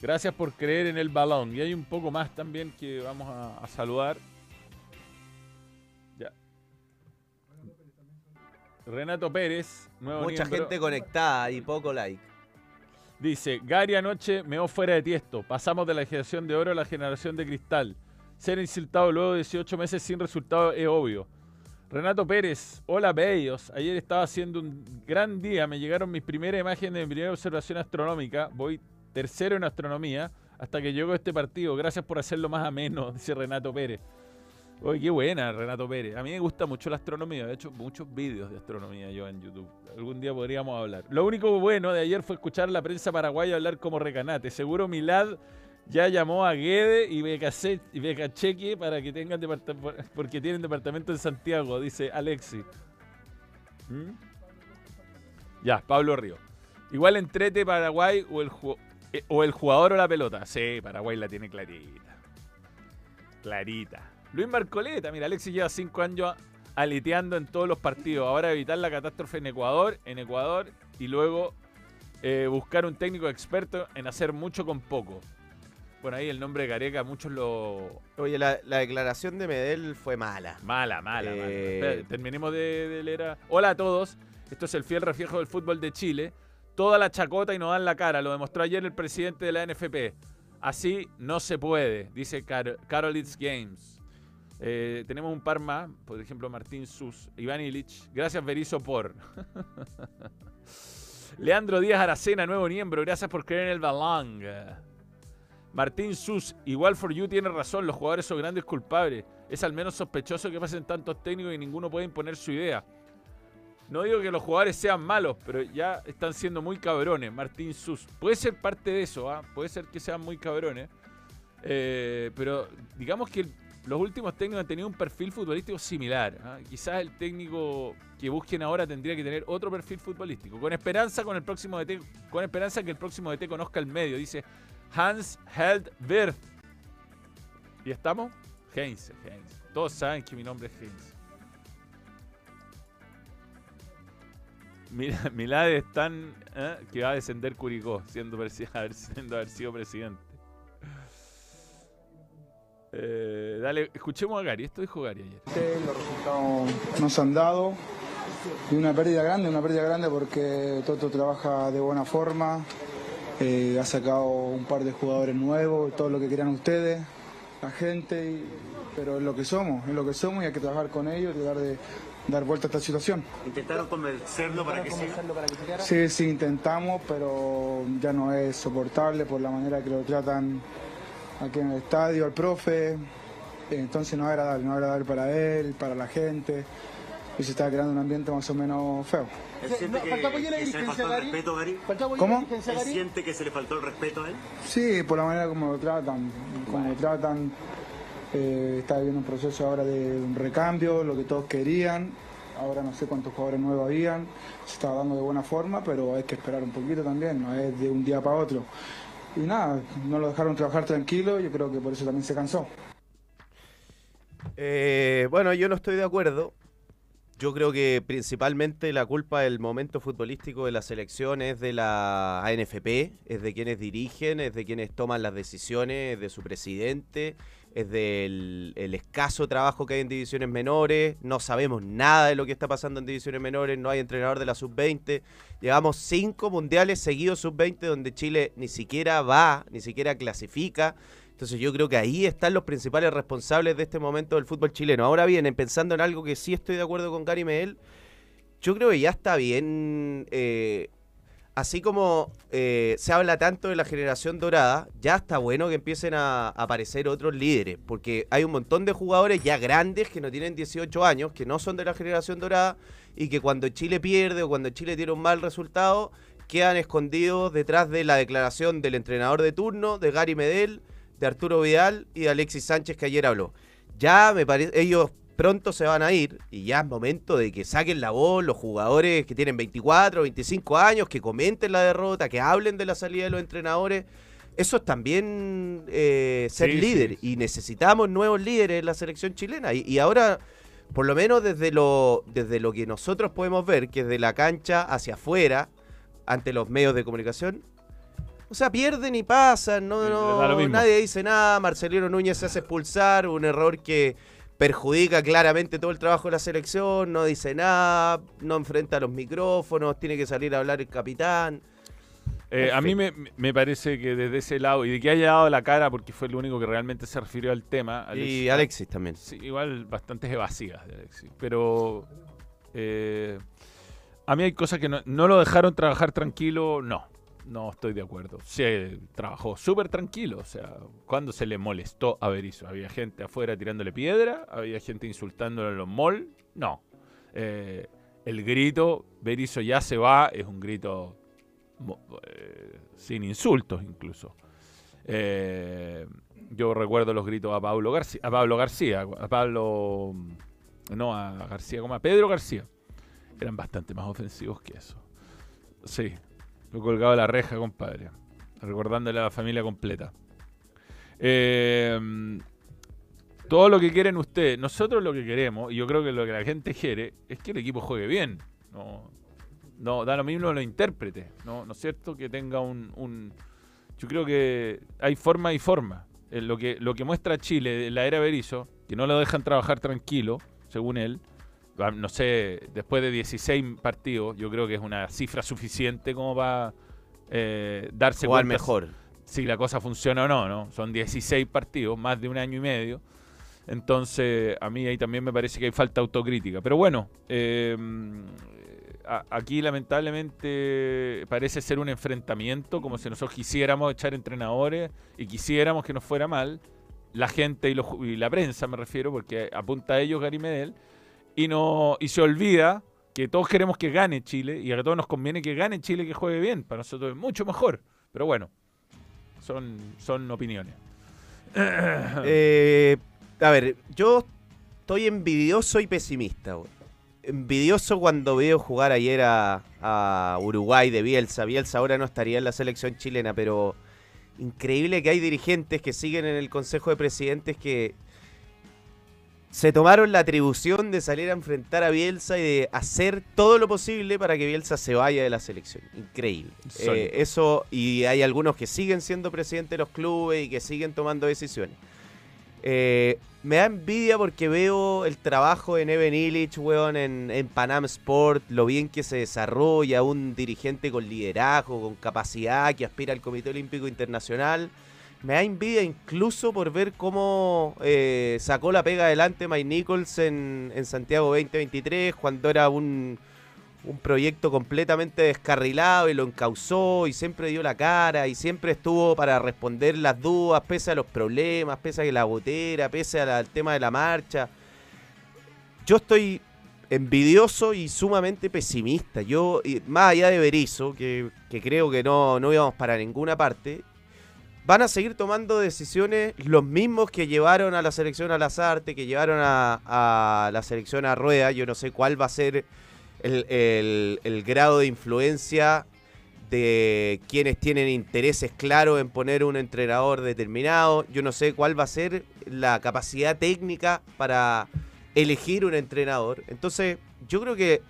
Speaker 6: Gracias por creer en el balón. Y hay un poco más también que vamos a, a saludar. Ya. Renato Pérez, nuevo
Speaker 5: Mucha
Speaker 6: miembro.
Speaker 5: gente conectada y poco like.
Speaker 6: Dice, Gary anoche meó fuera de tiesto. Pasamos de la generación de oro a la generación de cristal. Ser insultado luego de 18 meses sin resultado es obvio. Renato Pérez, hola bellos. Ayer estaba haciendo un gran día. Me llegaron mis primeras imágenes de mi primera observación astronómica. Voy tercero en astronomía hasta que llegó este partido. Gracias por hacerlo más ameno, dice Renato Pérez. Oye, qué buena, Renato Pérez. A mí me gusta mucho la astronomía. De hecho, muchos vídeos de astronomía yo en YouTube. Algún día podríamos hablar. Lo único bueno de ayer fue escuchar la prensa paraguaya hablar como recanate. Seguro Milad ya llamó a Guede y Becacheque para que tengan departamento, porque tienen departamento en Santiago, dice Alexi. ¿Mm? Ya, Pablo Río. Igual entrete Paraguay o el, eh, o el jugador o la pelota. Sí, Paraguay la tiene clarita. Clarita. Luis Marcoleta, mira, Alexis lleva cinco años aleteando en todos los partidos. Ahora evitar la catástrofe en Ecuador, en Ecuador, y luego eh, buscar un técnico experto en hacer mucho con poco. Bueno, ahí el nombre de Gareca, muchos lo.
Speaker 5: Oye, la, la declaración de Medel fue mala.
Speaker 6: Mala, mala, mala.
Speaker 5: Eh,
Speaker 6: Espera, terminemos de, de leer. a- Hola a todos. Esto es el fiel reflejo del fútbol de Chile. Toda la chacota y no dan la cara. Lo demostró ayer el presidente de la NFP. Así no se puede, dice Car Carolitz Games. Eh, tenemos un par más, por ejemplo, Martín Sus, Iván Illich. Gracias, Berizo, por. Leandro Díaz Aracena, nuevo miembro. Gracias por creer en el balón. Martín Sus, igual for you tiene razón. Los jugadores son grandes culpables. Es al menos sospechoso que pasen tantos técnicos y ninguno puede imponer su idea. No digo que los jugadores sean malos, pero ya están siendo muy cabrones. Martín Sus. Puede ser parte de eso, ¿ah? puede ser que sean muy cabrones. Eh, pero digamos que los últimos técnicos han tenido un perfil futbolístico similar. ¿ah? Quizás el técnico que busquen ahora tendría que tener otro perfil futbolístico. Con esperanza con el próximo DT, con esperanza que el próximo DT conozca el medio, dice Hans Held Wirth. ¿Y estamos? Heinz, Heinz. Todos saben que mi nombre es Heinz. Mira, Milade es tan ¿eh? que va a descender Curicó, siendo, haber, sido presidente. Eh, dale, escuchemos a Gary. Esto dijo Gary ayer.
Speaker 8: Los resultados no se han dado. Y una pérdida grande, una pérdida grande porque Toto trabaja de buena forma. Eh, ha sacado un par de jugadores nuevos, todo lo que querían ustedes, la gente. y- pero es lo que somos, es lo que somos y hay que trabajar con ellos y tratar de dar vuelta a esta situación.
Speaker 9: ¿Intentaron convencerlo para que siga?
Speaker 8: Sí, sí, intentamos, pero ya no es soportable por la manera que lo tratan aquí en el estadio, al profe. Entonces no es agradable, no es agradable para él, para la gente. Y se está creando un ambiente más o menos feo.
Speaker 9: ¿Él siente que, que se le faltó el respeto, Gary?
Speaker 8: ¿Cómo?
Speaker 9: ¿Él siente que se le faltó el respeto a él?
Speaker 8: Sí, por la manera como lo tratan, como lo tratan. eh, está viviendo un proceso ahora de un recambio, lo que todos querían. Ahora no sé cuántos jugadores nuevos habían. Se estaba dando de buena forma, pero hay que esperar un poquito también, no es de un día para otro. Y nada, no lo dejaron trabajar tranquilo, yo creo que por eso también se cansó.
Speaker 5: Eh, bueno, yo no estoy de acuerdo. Yo creo que principalmente la culpa del momento futbolístico de la selección es de la ANFP, es de quienes dirigen, es de quienes toman las decisiones, es de su presidente, es del el escaso trabajo que hay en divisiones menores. No sabemos nada de lo que está pasando en divisiones menores, no hay entrenador de la sub-20. Llevamos cinco mundiales seguidos sub-20 donde Chile ni siquiera va, ni siquiera clasifica. Entonces yo creo que ahí están los principales responsables de este momento del fútbol chileno. Ahora bien, pensando en algo que sí estoy de acuerdo con Gary Medel, yo creo que ya está bien, eh, así como eh, se habla tanto de la generación dorada, ya está bueno que empiecen a, aparecer otros líderes, porque hay un montón de jugadores ya grandes que no tienen 18 años, que no son de la generación dorada, y que cuando Chile pierde o cuando Chile tiene un mal resultado, quedan escondidos detrás de la declaración del entrenador de turno, de Gary Medel, de Arturo Vidal y de Alexis Sánchez que ayer habló. Ya me parece, ellos pronto se van a ir y ya es momento de que saquen la voz los jugadores que tienen 24, 25 años, que comenten la derrota, que hablen de la salida de los entrenadores. Eso es también eh, ser
Speaker 6: Sí,
Speaker 5: líder
Speaker 6: sí.
Speaker 5: y necesitamos nuevos líderes en la selección chilena. Y, y ahora, por lo menos desde lo, desde lo que nosotros podemos ver, que es de la cancha hacia afuera, ante los medios de comunicación, o sea, pierden y pasan, no, no, nadie dice nada, Marcelino Núñez se hace expulsar, un error que perjudica claramente todo el trabajo de la selección, no dice nada, no enfrenta los micrófonos, tiene que salir a hablar el capitán.
Speaker 6: Eh, a mí me, me parece que desde ese lado, y de que haya dado la cara, porque fue el único que realmente se refirió al tema.
Speaker 5: Y Alexis también.
Speaker 6: Sí, igual bastantes evasivas de Alexis. Pero eh, a mí hay cosas que no, no lo dejaron trabajar tranquilo, no. No estoy de acuerdo. Se trabajó súper tranquilo. O sea, cuando se le molestó a Berizzo? ¿Había gente afuera tirándole piedra? ¿Había gente insultándolo en los malls? No. Eh, el grito, Berizzo ya se va, es un grito eh, sin insultos incluso. Eh, yo recuerdo los gritos a Pablo García, a Pablo García, a Pablo, no a García, como a Pedro García. Eran bastante más ofensivos que eso. Sí, lo colgado de la reja, compadre. Recordándole a la familia completa. Eh, todo lo que quieren ustedes, nosotros lo que queremos, y yo creo que lo que la gente quiere, es que el equipo juegue bien. No, no da lo mismo los intérpretes, ¿no? ¿No es cierto? Que tenga un, Yo creo que hay forma y forma. Eh, lo, que, lo que muestra Chile la era Berizzo, que no lo dejan trabajar tranquilo, según él, no sé, después de 16 partidos, yo creo que es una cifra suficiente como para eh, darse
Speaker 5: Jugar
Speaker 6: cuenta
Speaker 5: mejor.
Speaker 6: si la cosa funciona o no, ¿no? Son 16 partidos, más de un año y medio. Entonces, a mí ahí también me parece que hay falta autocrítica. Pero bueno, eh, a- aquí lamentablemente parece ser un enfrentamiento, como si nosotros quisiéramos echar entrenadores y quisiéramos que nos fuera mal. La gente y, los y la prensa, me refiero, porque apunta a ellos Gary Medel, y, no, y se olvida que todos queremos que gane Chile y a todos nos conviene que gane Chile que juegue bien. Para nosotros es mucho mejor. Pero bueno, son, son opiniones.
Speaker 5: Eh, a ver, yo estoy envidioso y pesimista. Envidioso cuando veo jugar ayer a, a Uruguay de Bielsa. Bielsa ahora no estaría en la selección chilena, pero increíble que hay dirigentes que siguen en el Consejo de Presidentes que se tomaron la atribución de salir a enfrentar a Bielsa y de hacer todo lo posible para que Bielsa se vaya de la selección. Increíble. Eh, eso, y hay algunos que siguen siendo presidentes de los clubes y que siguen tomando decisiones. Eh, me da envidia porque veo el trabajo de Neven Illich, weón, en, en Panam Sport, lo bien que se desarrolla, un dirigente con liderazgo, con capacidad, que aspira al Comité Olímpico Internacional. Me da envidia incluso por ver cómo eh, sacó la pega adelante Mike Nichols en, en Santiago 2023, cuando era un, un proyecto completamente descarrilado y lo encauzó y siempre dio la cara y siempre estuvo para responder las dudas, pese a los problemas, pese a la botera, pese al tema de la marcha. Yo estoy envidioso y sumamente pesimista. Yo, más allá de Berizzo, que, que creo que no, no íbamos para ninguna parte, van a seguir tomando decisiones los mismos que llevaron a la selección a Lazarte, que llevaron a, la selección a Rueda. Yo no sé cuál va a ser el grado de influencia de quienes tienen intereses claros en poner un entrenador determinado. Yo no sé cuál va a ser la capacidad técnica para elegir un entrenador. Entonces, yo creo que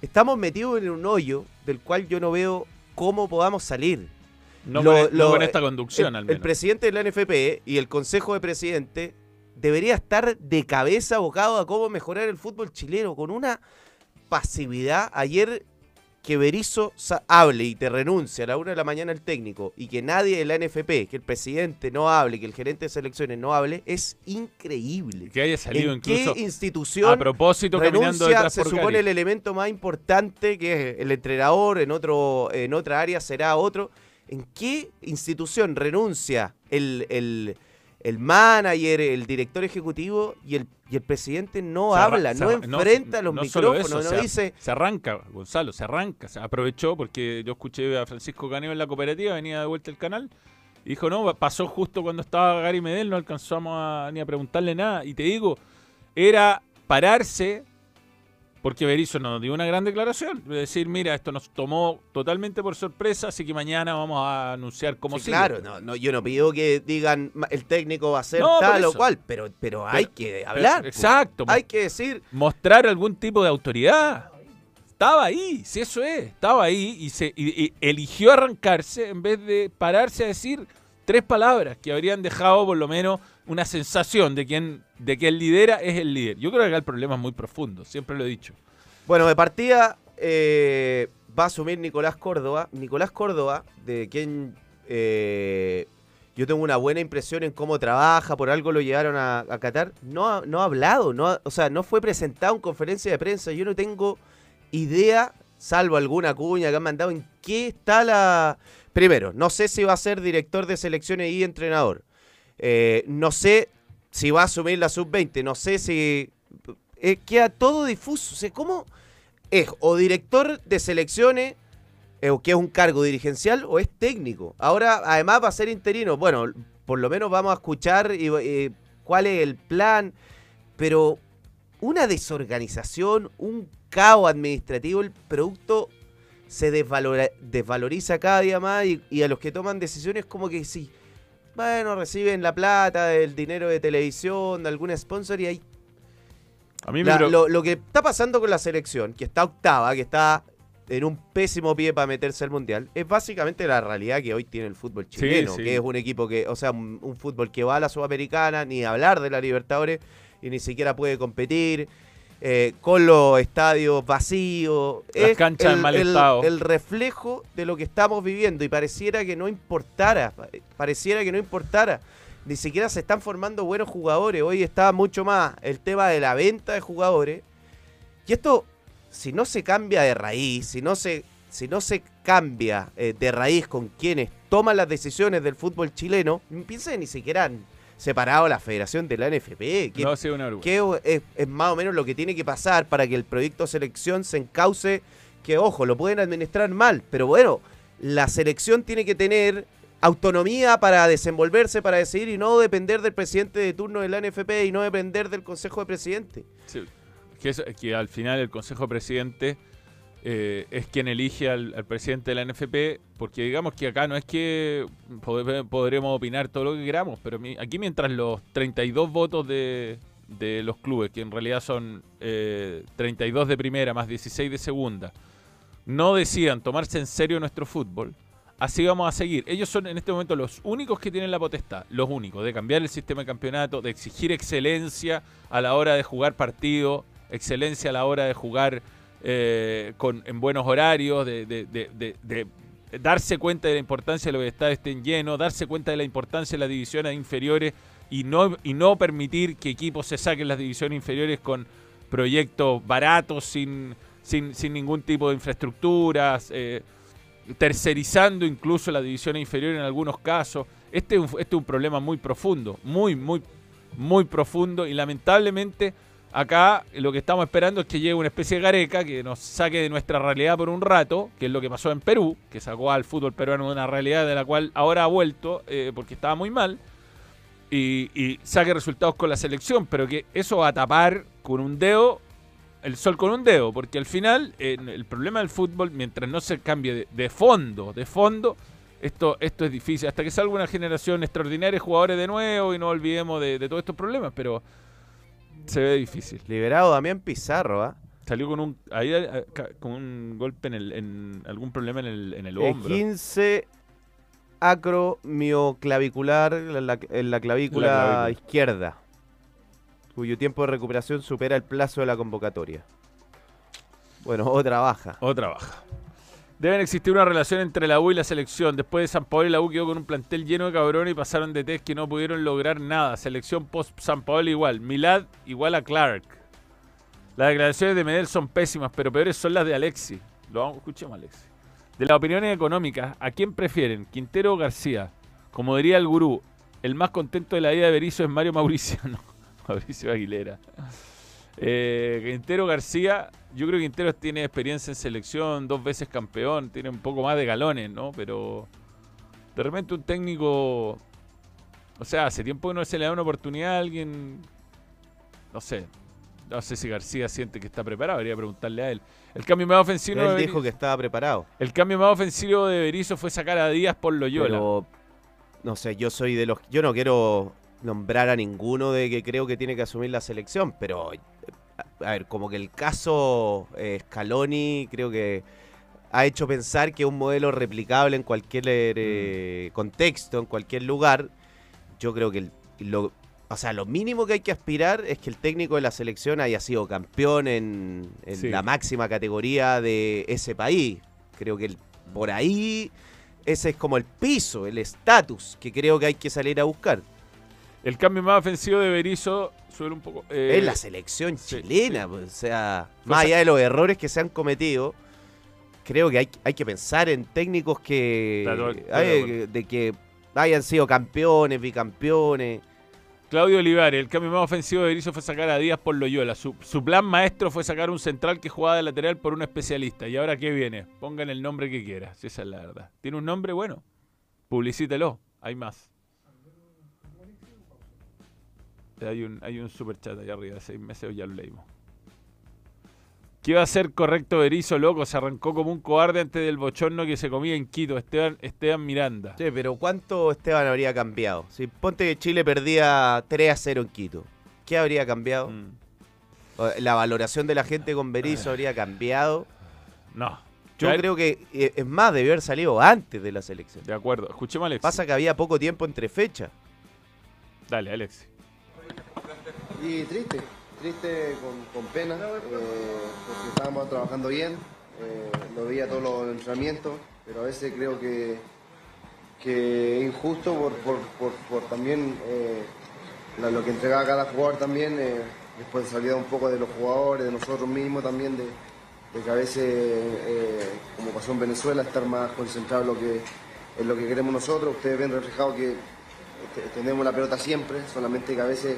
Speaker 5: estamos metidos en un hoyo del cual yo no veo cómo podamos salir.
Speaker 6: No,
Speaker 5: Lo-
Speaker 6: con, no
Speaker 5: lo-
Speaker 6: con esta conducción,
Speaker 5: el,
Speaker 6: al
Speaker 5: el
Speaker 6: menos.
Speaker 5: presidente de la NFP y el Consejo de Presidente debería estar de cabeza abocado a cómo mejorar el fútbol chileno con una pasividad. Ayer que Berizzo hable y te renuncia a la una de la mañana el técnico y que nadie de la NFP, que el presidente no hable, que el gerente de selecciones no hable, es increíble.
Speaker 6: Que haya salido
Speaker 5: ¿En
Speaker 6: incluso
Speaker 5: qué institución
Speaker 6: a propósito caminando
Speaker 5: renuncia se supone el elemento más importante que es el entrenador en otro en otra área será otro en qué institución renuncia el, el, el manager el director ejecutivo y el y el presidente no
Speaker 6: Se
Speaker 5: habla no enfrenta los
Speaker 6: no
Speaker 5: micrófonos
Speaker 6: eso,
Speaker 5: no
Speaker 6: se,
Speaker 5: dice
Speaker 6: se arranca, Gonzalo, se arranca. Se aprovechó porque yo escuché a Francisco Caneo en la cooperativa, venía de vuelta el canal. Y dijo, no, pasó justo cuando estaba Gary Medel, no alcanzamos a- ni a preguntarle nada. Y te digo, era pararse, porque Berizzo nos dio una gran declaración. de decir, mira, esto nos tomó totalmente por sorpresa, así que mañana vamos a anunciar cómo
Speaker 5: Sí,
Speaker 6: sigue.
Speaker 5: claro no, no yo no pido que digan "Ma- el técnico va a ser
Speaker 6: No,
Speaker 5: tal o cual pero pero hay que hablar po.
Speaker 6: exacto.
Speaker 5: hay que decir
Speaker 6: mostrar algún tipo de autoridad. Estaba ahí, si eso es, estaba ahí y se y- y eligió arrancarse en vez de pararse a decir tres palabras que habrían dejado por lo menos una sensación de quien de que lidera es el líder. Yo creo que acá el problema es muy profundo, siempre lo he dicho.
Speaker 5: Bueno, de partida eh, va a asumir Nicolás Córdoba. Nicolás Córdoba, de quien eh, yo tengo una buena impresión en cómo trabaja, por algo lo llevaron a, Qatar, no ha, no ha hablado, no o sea, no fue presentado en conferencia de prensa. Yo no tengo idea, salvo alguna cuña que han mandado, en qué está la... Primero, no sé si va a ser director de selecciones y entrenador. Eh, no sé si va a asumir la sub-20, no sé si... eh, queda todo difuso. O sea, ¿cómo es o director de selecciones, eh, o que es un cargo dirigencial, o es técnico? Ahora, además, va a ser interino. Bueno, por lo menos vamos a escuchar y, cuál es el plan, pero una desorganización, un caos administrativo, el producto se desvalora- desvaloriza cada día más y a los que toman decisiones como que sí, bueno, reciben la plata, el dinero de televisión, de algún sponsor y hay
Speaker 6: A mí me
Speaker 5: la- lo, lo que está pasando con la selección, que está octava, que está en un pésimo pie para meterse al mundial, es básicamente la realidad que hoy tiene el fútbol
Speaker 6: Sí,
Speaker 5: chileno,
Speaker 6: sí.
Speaker 5: que es un equipo que, o sea, un, un fútbol que va a la Sudamericana, ni hablar de la Libertadores, y ni siquiera puede competir. Eh, con los estadios vacíos.
Speaker 6: Las
Speaker 5: Es
Speaker 6: canchas en mal estado.
Speaker 5: El reflejo de lo que estamos viviendo y pareciera que no importara, pa- pareciera que no importara. Ni siquiera se están formando buenos jugadores. Hoy está mucho más el tema de la venta de jugadores. Y esto, si no se cambia de raíz, si no se, si no se cambia eh, de raíz con quienes toman las decisiones del fútbol chileno, piensa que ni siquiera separado la federación de la NFP. que-
Speaker 6: No, una vergüenza.
Speaker 5: que es, es más o menos lo que tiene que pasar para que el proyecto selección se encauce, que ojo, lo pueden administrar mal, pero bueno, la selección tiene que tener autonomía para desenvolverse, para decidir y no depender del presidente de turno de la NFP y no depender del Consejo de Presidente.
Speaker 6: Sí, que, es- que al final el Consejo de Presidente eh, es quien elige al, presidente de la NFP, porque digamos que acá no es que pod- podremos opinar todo lo que queramos, pero aquí mientras los 32 votos de, de los clubes, que en realidad son eh, 32 de primera más 16 de segunda, no decidan tomarse en serio nuestro fútbol, así vamos a seguir. Ellos son en este momento los únicos que tienen la potestad, los únicos, de cambiar el sistema de campeonato, de exigir excelencia a la hora de jugar partido, excelencia a la hora de jugar eh, con, en buenos horarios, de, de- de- darse cuenta de la importancia de los estadios estén llenos, darse cuenta de la importancia de las divisiones inferiores y no, y no permitir que equipos se saquen las divisiones inferiores con proyectos baratos, sin, sin, sin ningún tipo de infraestructuras, eh, tercerizando incluso la división inferior en algunos casos. Este es, un, este es un problema muy profundo, muy, muy, muy profundo y lamentablemente acá lo que estamos esperando es que llegue una especie de gareca que nos saque de nuestra realidad por un rato, que es lo que pasó en Perú, que sacó al fútbol peruano de una realidad de la cual ahora ha vuelto eh, porque estaba muy mal y, saque resultados con la selección, pero que eso va a tapar con un dedo el sol con un dedo, porque al final eh, el problema del fútbol, mientras no se cambie de, de fondo, de fondo, esto, esto es difícil. Hasta que salga una generación extraordinaria de jugadores de nuevo y no olvidemos de, de todos estos problemas, pero se ve difícil.
Speaker 5: Liberado Damián Pizarro, ¿ah?
Speaker 6: Salió con un ahí, eh, con un golpe en, el, en algún problema en el, en el
Speaker 5: Eh,
Speaker 6: hombro.
Speaker 5: 15 acromioclavicular en la, en la clavícula
Speaker 6: La clavícula.
Speaker 5: izquierda, cuyo tiempo de recuperación supera el plazo de la convocatoria. Bueno, otra baja.
Speaker 6: Otra baja. Deben existir una relación entre la U y la selección. Después de San Paolo, la U quedó con un plantel lleno de cabrones y pasaron de test que no pudieron lograr nada. Selección post San Paolo igual. Milad igual a Clark. Las declaraciones de Medel son pésimas, pero peores son las de Alexi. Lo escuchemos Alexi. De las opiniones económicas, ¿a quién prefieren? ¿Quintero o García? Como diría el gurú, el más contento de la vida de Berizzo es Mario Mauriciano. Mauricio Aguilera. Eh, Quintero García, yo creo que Quintero tiene experiencia en selección, dos veces campeón, tiene un poco más de galones, ¿no? Pero de repente un técnico, o sea, hace tiempo que no se le da una oportunidad a alguien, no sé, no sé si García siente que está preparado, habría que preguntarle a él. El cambio más ofensivo,
Speaker 5: Él
Speaker 6: de
Speaker 5: dijo
Speaker 6: Berizzo-
Speaker 5: que estaba preparado.
Speaker 6: el cambio más ofensivo de Berizzo fue sacar a Díaz por Loyola.
Speaker 5: Pero, no sé, yo soy de los... Yo no quiero nombrar a ninguno de que creo que tiene que asumir la selección, pero... A ver, como que el caso eh, Scaloni creo que ha hecho pensar que un modelo replicable en cualquier eh, contexto, en cualquier lugar. Yo creo que el- lo, o sea, lo mínimo que hay que aspirar es que el técnico de la selección haya sido campeón en, en
Speaker 6: Sí.
Speaker 5: la máxima categoría de ese país. Creo que el- por ahí ese es como el piso, el estatus que creo que hay que salir a buscar.
Speaker 6: El cambio más ofensivo de Berizzo sube un poco. eh,
Speaker 5: es la selección chilena,
Speaker 6: sí.
Speaker 5: pues, o sea,
Speaker 6: Fue
Speaker 5: más allá de los errores que se han cometido, creo que hay, hay que pensar en técnicos que,
Speaker 6: Claro, estoy de
Speaker 5: hay-
Speaker 6: acuerdo.
Speaker 5: de que hayan sido campeones, bicampeones.
Speaker 6: Claudio Olivares, el cambio más ofensivo de Berizzo fue sacar a Díaz por Loyola. Su, su plan maestro fue sacar un central que jugaba de lateral por un especialista. ¿Y ahora qué viene? Pongan el nombre que quiera, si esa es la verdad. ¿Tiene un nombre? Bueno, publicítelo. Hay más. Hay un, hay un super chat allá arriba de seis meses, ya lo leímos. ¿Qué iba a ser correcto Berizzo, loco? Se arrancó como un cobarde antes del bochorno que se comía en Quito. Esteban, Esteban Miranda.
Speaker 5: Sí, pero ¿cuánto Esteban habría cambiado? Si ponte que Chile perdía 3 a 0 en Quito, ¿qué habría cambiado?
Speaker 6: Mm.
Speaker 5: La valoración de la gente con Berizzo habría cambiado.
Speaker 6: No.
Speaker 5: Yo creo que, eh, es más, debió haber salido antes de la selección.
Speaker 6: De acuerdo. Escuchemos a Alex.
Speaker 5: Pasa que había poco tiempo entre fechas.
Speaker 6: Dale, Alex.
Speaker 10: Y triste, triste, con, con pena, eh, porque estábamos trabajando bien, eh, lo veía todos los entrenamientos, pero a veces creo que, que es injusto por, por, por, también eh, lo que entregaba cada jugador también, eh, después salía un poco de los jugadores, de nosotros mismos también, de, de que a veces, como pasó en Venezuela, estar más concentrado en lo que, en lo que queremos nosotros. Ustedes ven reflejado que te- tenemos la pelota siempre, solamente que a veces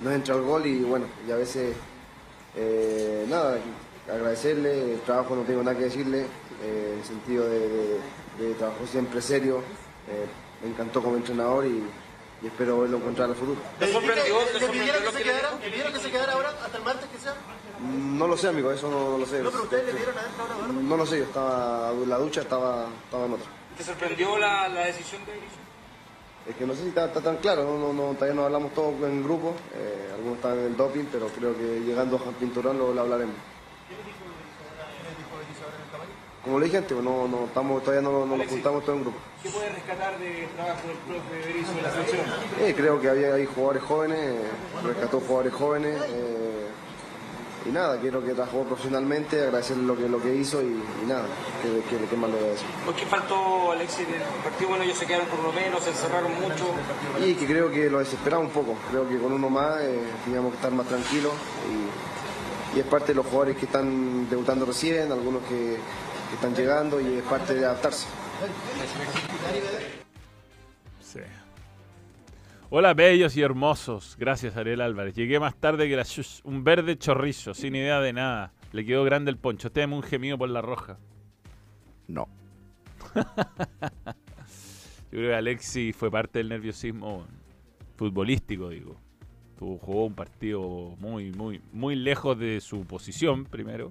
Speaker 10: nos entra el gol y bueno, y a veces eh, nada, agradecerle, el trabajo no tengo nada que decirle, eh, en el sentido de, de- de trabajo siempre serio, eh, me encantó como entrenador y, y espero verlo encontrar en el futuro.
Speaker 11: ¿Le pidieron que se quedara? ¿Le pidieron que se quedara ahora hasta el martes que sea?
Speaker 10: No lo sé, amigo, eso no, lo sé.
Speaker 11: No, pero ustedes le pidieron adentro ahora, Eduardo.
Speaker 10: No lo sé, yo estaba en la ducha, estaba, estaba en otra.
Speaker 1: ¿Te sorprendió la, la decisión de Berizzo?
Speaker 10: Es que no sé si está, está tan claro, no, no, todavía no hablamos todos en grupo, eh, algunos están en el doping, pero creo que llegando a Pinturón lo, lo hablaremos. Como le dije antes, no, no, estamos, todavía no, no nos juntamos todos en grupo.
Speaker 1: ¿Qué puede rescatar del trabajo del profe Berizzo en la selección?
Speaker 10: Eh, creo que había ahí jugadores jóvenes, rescató jugadores jóvenes. eh, y nada, quiero que trabajó profesionalmente, agradecerle lo que, lo que hizo y, y nada, ¿qué, qué, qué más le voy a decir?
Speaker 1: ¿Por qué faltó Alexis en el partido? Bueno, ellos se quedaron por lo menos, se encerraron mucho.
Speaker 10: Y que creo que lo desesperaba un poco, creo que con uno más eh, teníamos que estar más tranquilos y, y es parte de los jugadores que están debutando recién, algunos que, que están llegando y es parte de adaptarse.
Speaker 6: Sí. Hola, bellos y hermosos. Gracias, Ariel Álvarez. Llegué más tarde que la un verde chorrizo, sin idea de nada. Le quedó grande el poncho. Teme un gemido por la roja.
Speaker 4: No.
Speaker 6: Yo creo que Alexi fue parte del nerviosismo futbolístico, digo. Tuvo, jugó un partido muy, muy, muy lejos de su posición, primero.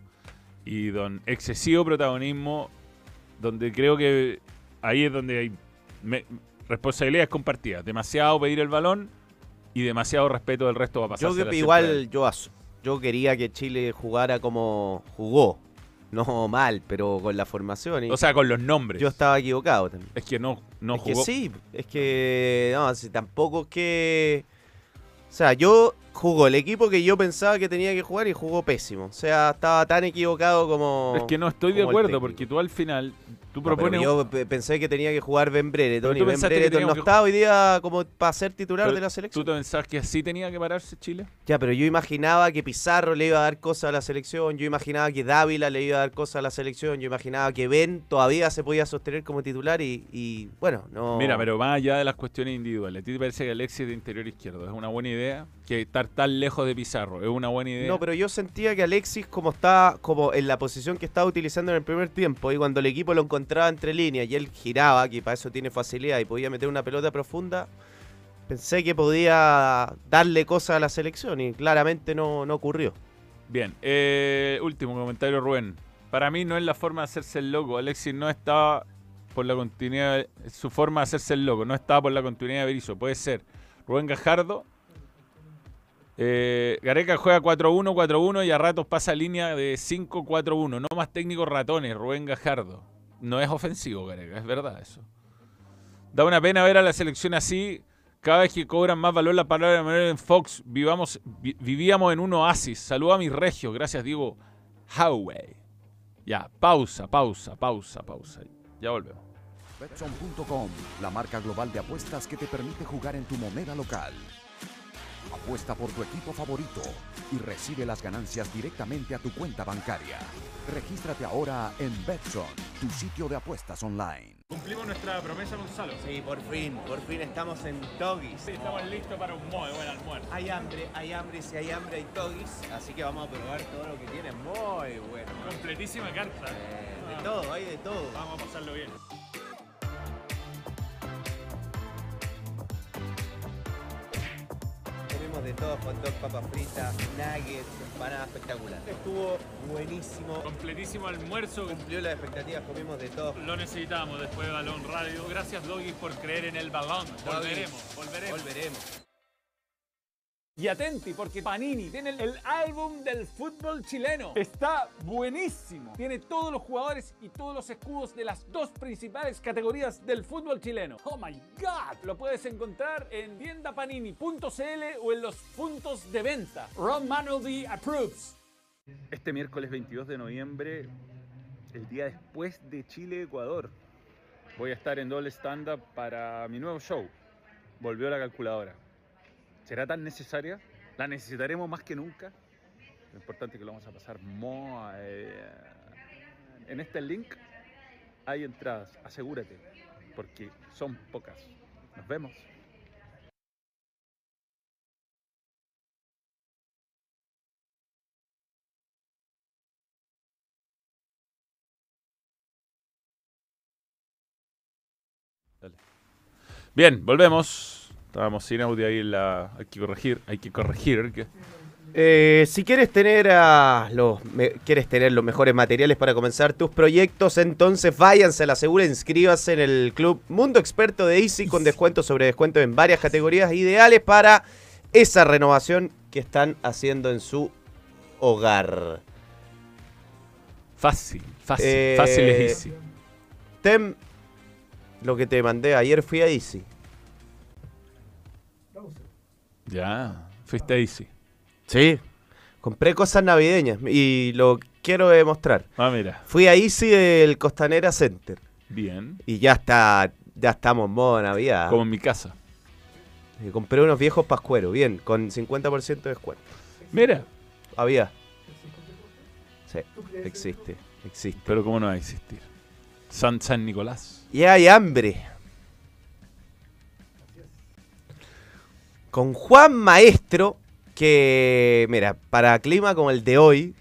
Speaker 6: Y don excesivo protagonismo, donde creo que ahí es donde hay me- responsabilidades compartidas. Demasiado pedir el balón y demasiado respeto del resto va a pasar.
Speaker 5: Yo igual yo, yo quería que Chile jugara como jugó. No mal, pero con la formación. y
Speaker 6: O sea, con los nombres.
Speaker 5: Yo estaba equivocado también.
Speaker 6: Es que no, no
Speaker 5: es
Speaker 6: jugó.
Speaker 5: que sí, es que no, si tampoco es que o sea, yo jugó el equipo que yo pensaba que tenía que jugar y jugó pésimo. O sea, estaba tan equivocado como
Speaker 6: Es que no estoy de acuerdo, porque tú al final, tú
Speaker 5: No, yo pe- pensé que tenía que jugar Ben Brereton
Speaker 6: Pero
Speaker 5: y Ben Brereton no
Speaker 6: que
Speaker 5: estaba hoy día como para ser titular
Speaker 6: Pero
Speaker 5: de la selección.
Speaker 6: ¿Tú te pensabas que así tenía que pararse Chile?
Speaker 5: Ya, pero yo imaginaba que Pizarro le iba a dar cosas a la selección, yo imaginaba que Dávila le iba a dar cosas a la selección, yo imaginaba que Ben todavía se podía sostener como titular y, y, bueno, no...
Speaker 6: Mira, pero más allá de las cuestiones individuales, ¿a ti te parece que Alexis de interior izquierdo es una buena idea? Que estar tan lejos de Pizarro es una buena idea.
Speaker 5: No, pero yo sentía que Alexis, como está como en la posición que estaba utilizando en el primer tiempo, y cuando el equipo lo encontraba entre líneas y él giraba, que para eso tiene facilidad y podía meter una pelota profunda, pensé que podía darle cosas a la selección y claramente no, no ocurrió.
Speaker 6: Bien, eh, último comentario, Rubén. Para mí no es la forma de hacerse el loco. Alexis no estaba por la continuidad, su forma de hacerse el loco, no estaba por la continuidad de Berizzo. Puede ser Rubén Gajardo. Eh, Gareca juega 4-1, 4-1 y a ratos pasa línea de 5-4-1. No más técnicos ratones, Rubén Gajardo. No es ofensivo, Gareca, es verdad eso. Da una pena ver a la selección así. Cada vez que cobran más valor la palabra de Manuel en Fox, vivíamos en un oasis. Saluda a mis regios. Gracias, Diego Howey. Ya, pausa, pausa, pausa, pausa. Ya volvemos.
Speaker 12: Betson.com, la marca global de apuestas que te permite jugar en tu moneda local. Apuesta por tu equipo favorito y recibe las ganancias directamente a tu cuenta bancaria. Regístrate ahora en Betson, tu sitio de apuestas online.
Speaker 6: Cumplimos nuestra promesa, Gonzalo.
Speaker 5: Sí, por fin, por fin estamos en Togis.
Speaker 6: Sí, estamos listos para un muy buen almuerzo.
Speaker 5: Hay hambre, hay hambre, y si hay hambre hay Togis, así que vamos a probar todo lo que tiene muy bueno.
Speaker 6: Completísima carta.
Speaker 5: Eh, de todo, hay de todo.
Speaker 6: Vamos a pasarlo bien.
Speaker 5: Comimos de todo, hot dog, papas fritas, nuggets, empanada espectacular. Estuvo buenísimo.
Speaker 6: Completísimo almuerzo.
Speaker 5: Cumplió las expectativas, comimos de todo.
Speaker 6: Lo necesitamos después de Balón Radio. Gracias, Doggy, por creer en el balón. Volveremos, volveremos.
Speaker 5: Volveremos.
Speaker 6: Y atenti, porque Panini tiene el álbum del fútbol chileno. Está buenísimo. Tiene todos los jugadores y todos los escudos de las dos principales categorías del fútbol chileno. Oh my god. Lo puedes encontrar en tiendapanini.cl o en los puntos de venta. Ron Manuel approves. Este miércoles 22 de noviembre, el día después de Chile-Ecuador, voy a estar en doble stand-up para mi nuevo show. Volvió la calculadora. ¿Será tan necesaria? ¿La necesitaremos más que nunca? Lo importante es que lo vamos a pasar muy... eh, en este link hay entradas, asegúrate, porque son pocas. Nos vemos. Dale. Bien, volvemos. Estábamos sin audio ahí la. Hay que corregir, hay que corregir. que-
Speaker 5: Eh, si quieres tener a los me- quieres tener los mejores materiales para comenzar tus proyectos, entonces váyanse a la segura, inscríbase en el club Mundo Experto de Easy con descuento sobre descuento en varias categorías ideales para esa renovación que están haciendo en su hogar.
Speaker 6: Fácil, fácil,
Speaker 5: Eh,
Speaker 6: fácil es easy.
Speaker 5: Tem, lo que te mandé ayer fui a Easy.
Speaker 6: Ya, fuiste easy.
Speaker 5: Sí. Compré cosas navideñas y lo quiero demostrar.
Speaker 6: Ah, mira.
Speaker 5: Fui a Easy del Costanera Center.
Speaker 6: Bien.
Speaker 5: Y ya está, ya estamos en modo Navidad.
Speaker 6: Como en mi casa.
Speaker 5: Y compré unos viejos pascueros, bien, con 50% de descuento.
Speaker 6: Mira.
Speaker 5: Había. Sí, existe, existe.
Speaker 6: Pero ¿cómo no va a existir? San San Nicolás.
Speaker 5: Y hay hambre. Con Juan Maestro, que, mira, para clima como el de hoy,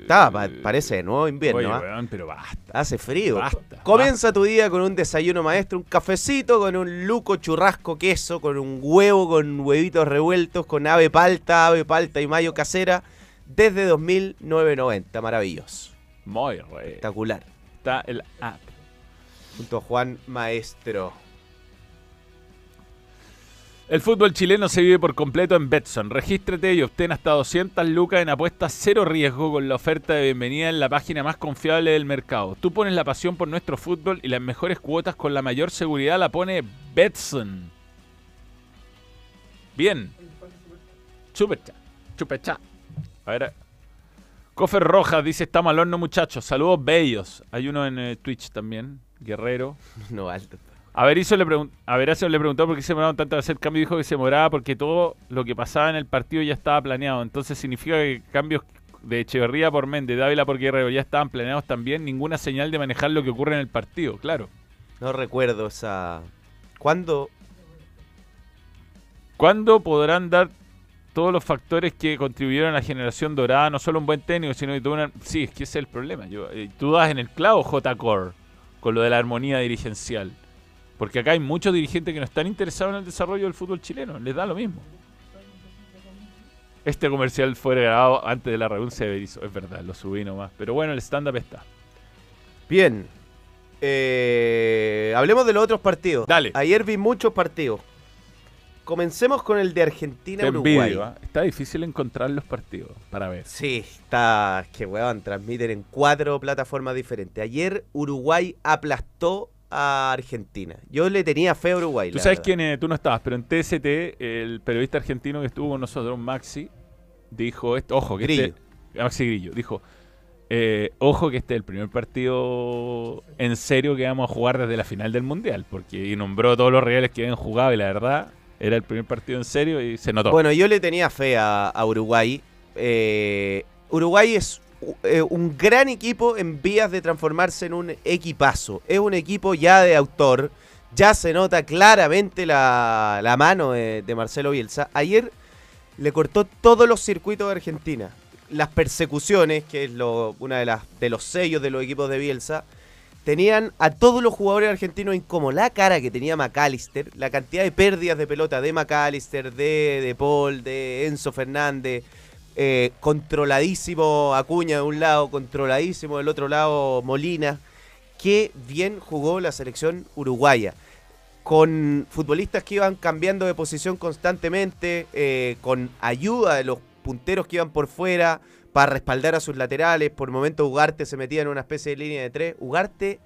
Speaker 5: está, pa- parece nuevo invierno.
Speaker 6: Oye,
Speaker 5: ¿ah?
Speaker 6: weón, pero basta.
Speaker 5: Hace frío.
Speaker 6: Basta,
Speaker 5: Comienza tu día con un desayuno maestro, un cafecito con un luco churrasco queso, con un huevo con huevitos revueltos, con ave palta, ave palta y mayo casera, desde 2.990. Maravilloso.
Speaker 6: Muy.
Speaker 5: Espectacular.
Speaker 6: Está el app.
Speaker 5: Junto a Juan Maestro.
Speaker 6: El fútbol chileno se vive por completo en Betson. Regístrate y obtén hasta 200 lucas en apuestas cero riesgo con la oferta de bienvenida en la página más confiable del mercado. Tú pones la pasión por nuestro fútbol y las mejores cuotas con la mayor seguridad la pone Betson. Bien. Chupecha. Chupecha. A ver. Cofer Rojas dice, está mal horno muchachos. Saludos bellos. Hay uno en eh, Twitch también. Guerrero.
Speaker 5: No alto.
Speaker 6: A Berizzo le, pregun- a le preguntó por qué se demoraron tanto en hacer cambio y dijo que se demoraba porque todo lo que pasaba en el partido ya estaba planeado. Entonces significa que cambios de Echeverría por Méndez, Dávila por Guerrero ya estaban planeados también. Ninguna señal de manejar lo que ocurre en el partido, claro.
Speaker 5: No recuerdo esa... ¿Cuándo?
Speaker 6: ¿Cuándo podrán dar todos los factores que contribuyeron a la generación dorada? No solo un buen técnico, sino que tuvo una... Sí, es que ese es el problema. Yo, eh, tú das en el clavo J-Core con lo de la armonía dirigencial. Porque acá hay muchos dirigentes que no están interesados en el desarrollo del fútbol chileno. Les da lo mismo. Este comercial fue grabado antes de la renuncia de Berizzo. Es verdad, lo subí nomás. Pero bueno, el stand-up está.
Speaker 5: Bien. Eh, hablemos de los otros partidos.
Speaker 6: Dale.
Speaker 5: Ayer vi muchos partidos. Comencemos con el de Argentina-Uruguay.
Speaker 6: ¿ah? Está difícil encontrar los partidos para ver.
Speaker 5: Sí, está. Que weón, transmiten en cuatro plataformas diferentes. Ayer Uruguay aplastó a Argentina. Yo le tenía fe a Uruguay.
Speaker 6: Tú sabes
Speaker 5: verdad.
Speaker 6: quién, eh, tú no estabas, pero en TST, el periodista argentino que estuvo con nosotros, Maxi, dijo esto, ojo, que
Speaker 5: Grillo.
Speaker 6: este, Maxi Grillo, dijo, eh, ojo que este es el primer partido en serio que vamos a jugar desde la final del Mundial, porque y nombró todos los reales que habían jugado y la verdad era el primer partido en serio y se notó.
Speaker 5: Bueno, yo le tenía fe a, a Uruguay. Eh, Uruguay es eh, un gran equipo en vías de transformarse en un equipazo. Es un equipo ya de autor. Ya se nota claramente la, la mano de, Marcelo Bielsa. Ayer le cortó todos los circuitos de Argentina. Las persecuciones, que es lo, una de, las, de los sellos de los equipos de Bielsa, tenían a todos los jugadores argentinos en como la cara que tenía McAllister, la cantidad de pérdidas de pelota de McAllister, de, de Paul, de Enzo Fernández, eh, controladísimo Acuña de un lado, controladísimo del otro lado Molina. Qué bien jugó la selección uruguaya. con futbolistas que iban cambiando de posición constantemente, eh, con ayuda de los punteros que iban por fuera para respaldar a sus laterales. Por momentos Ugarte se metía en una especie de línea de tres. Ugarte,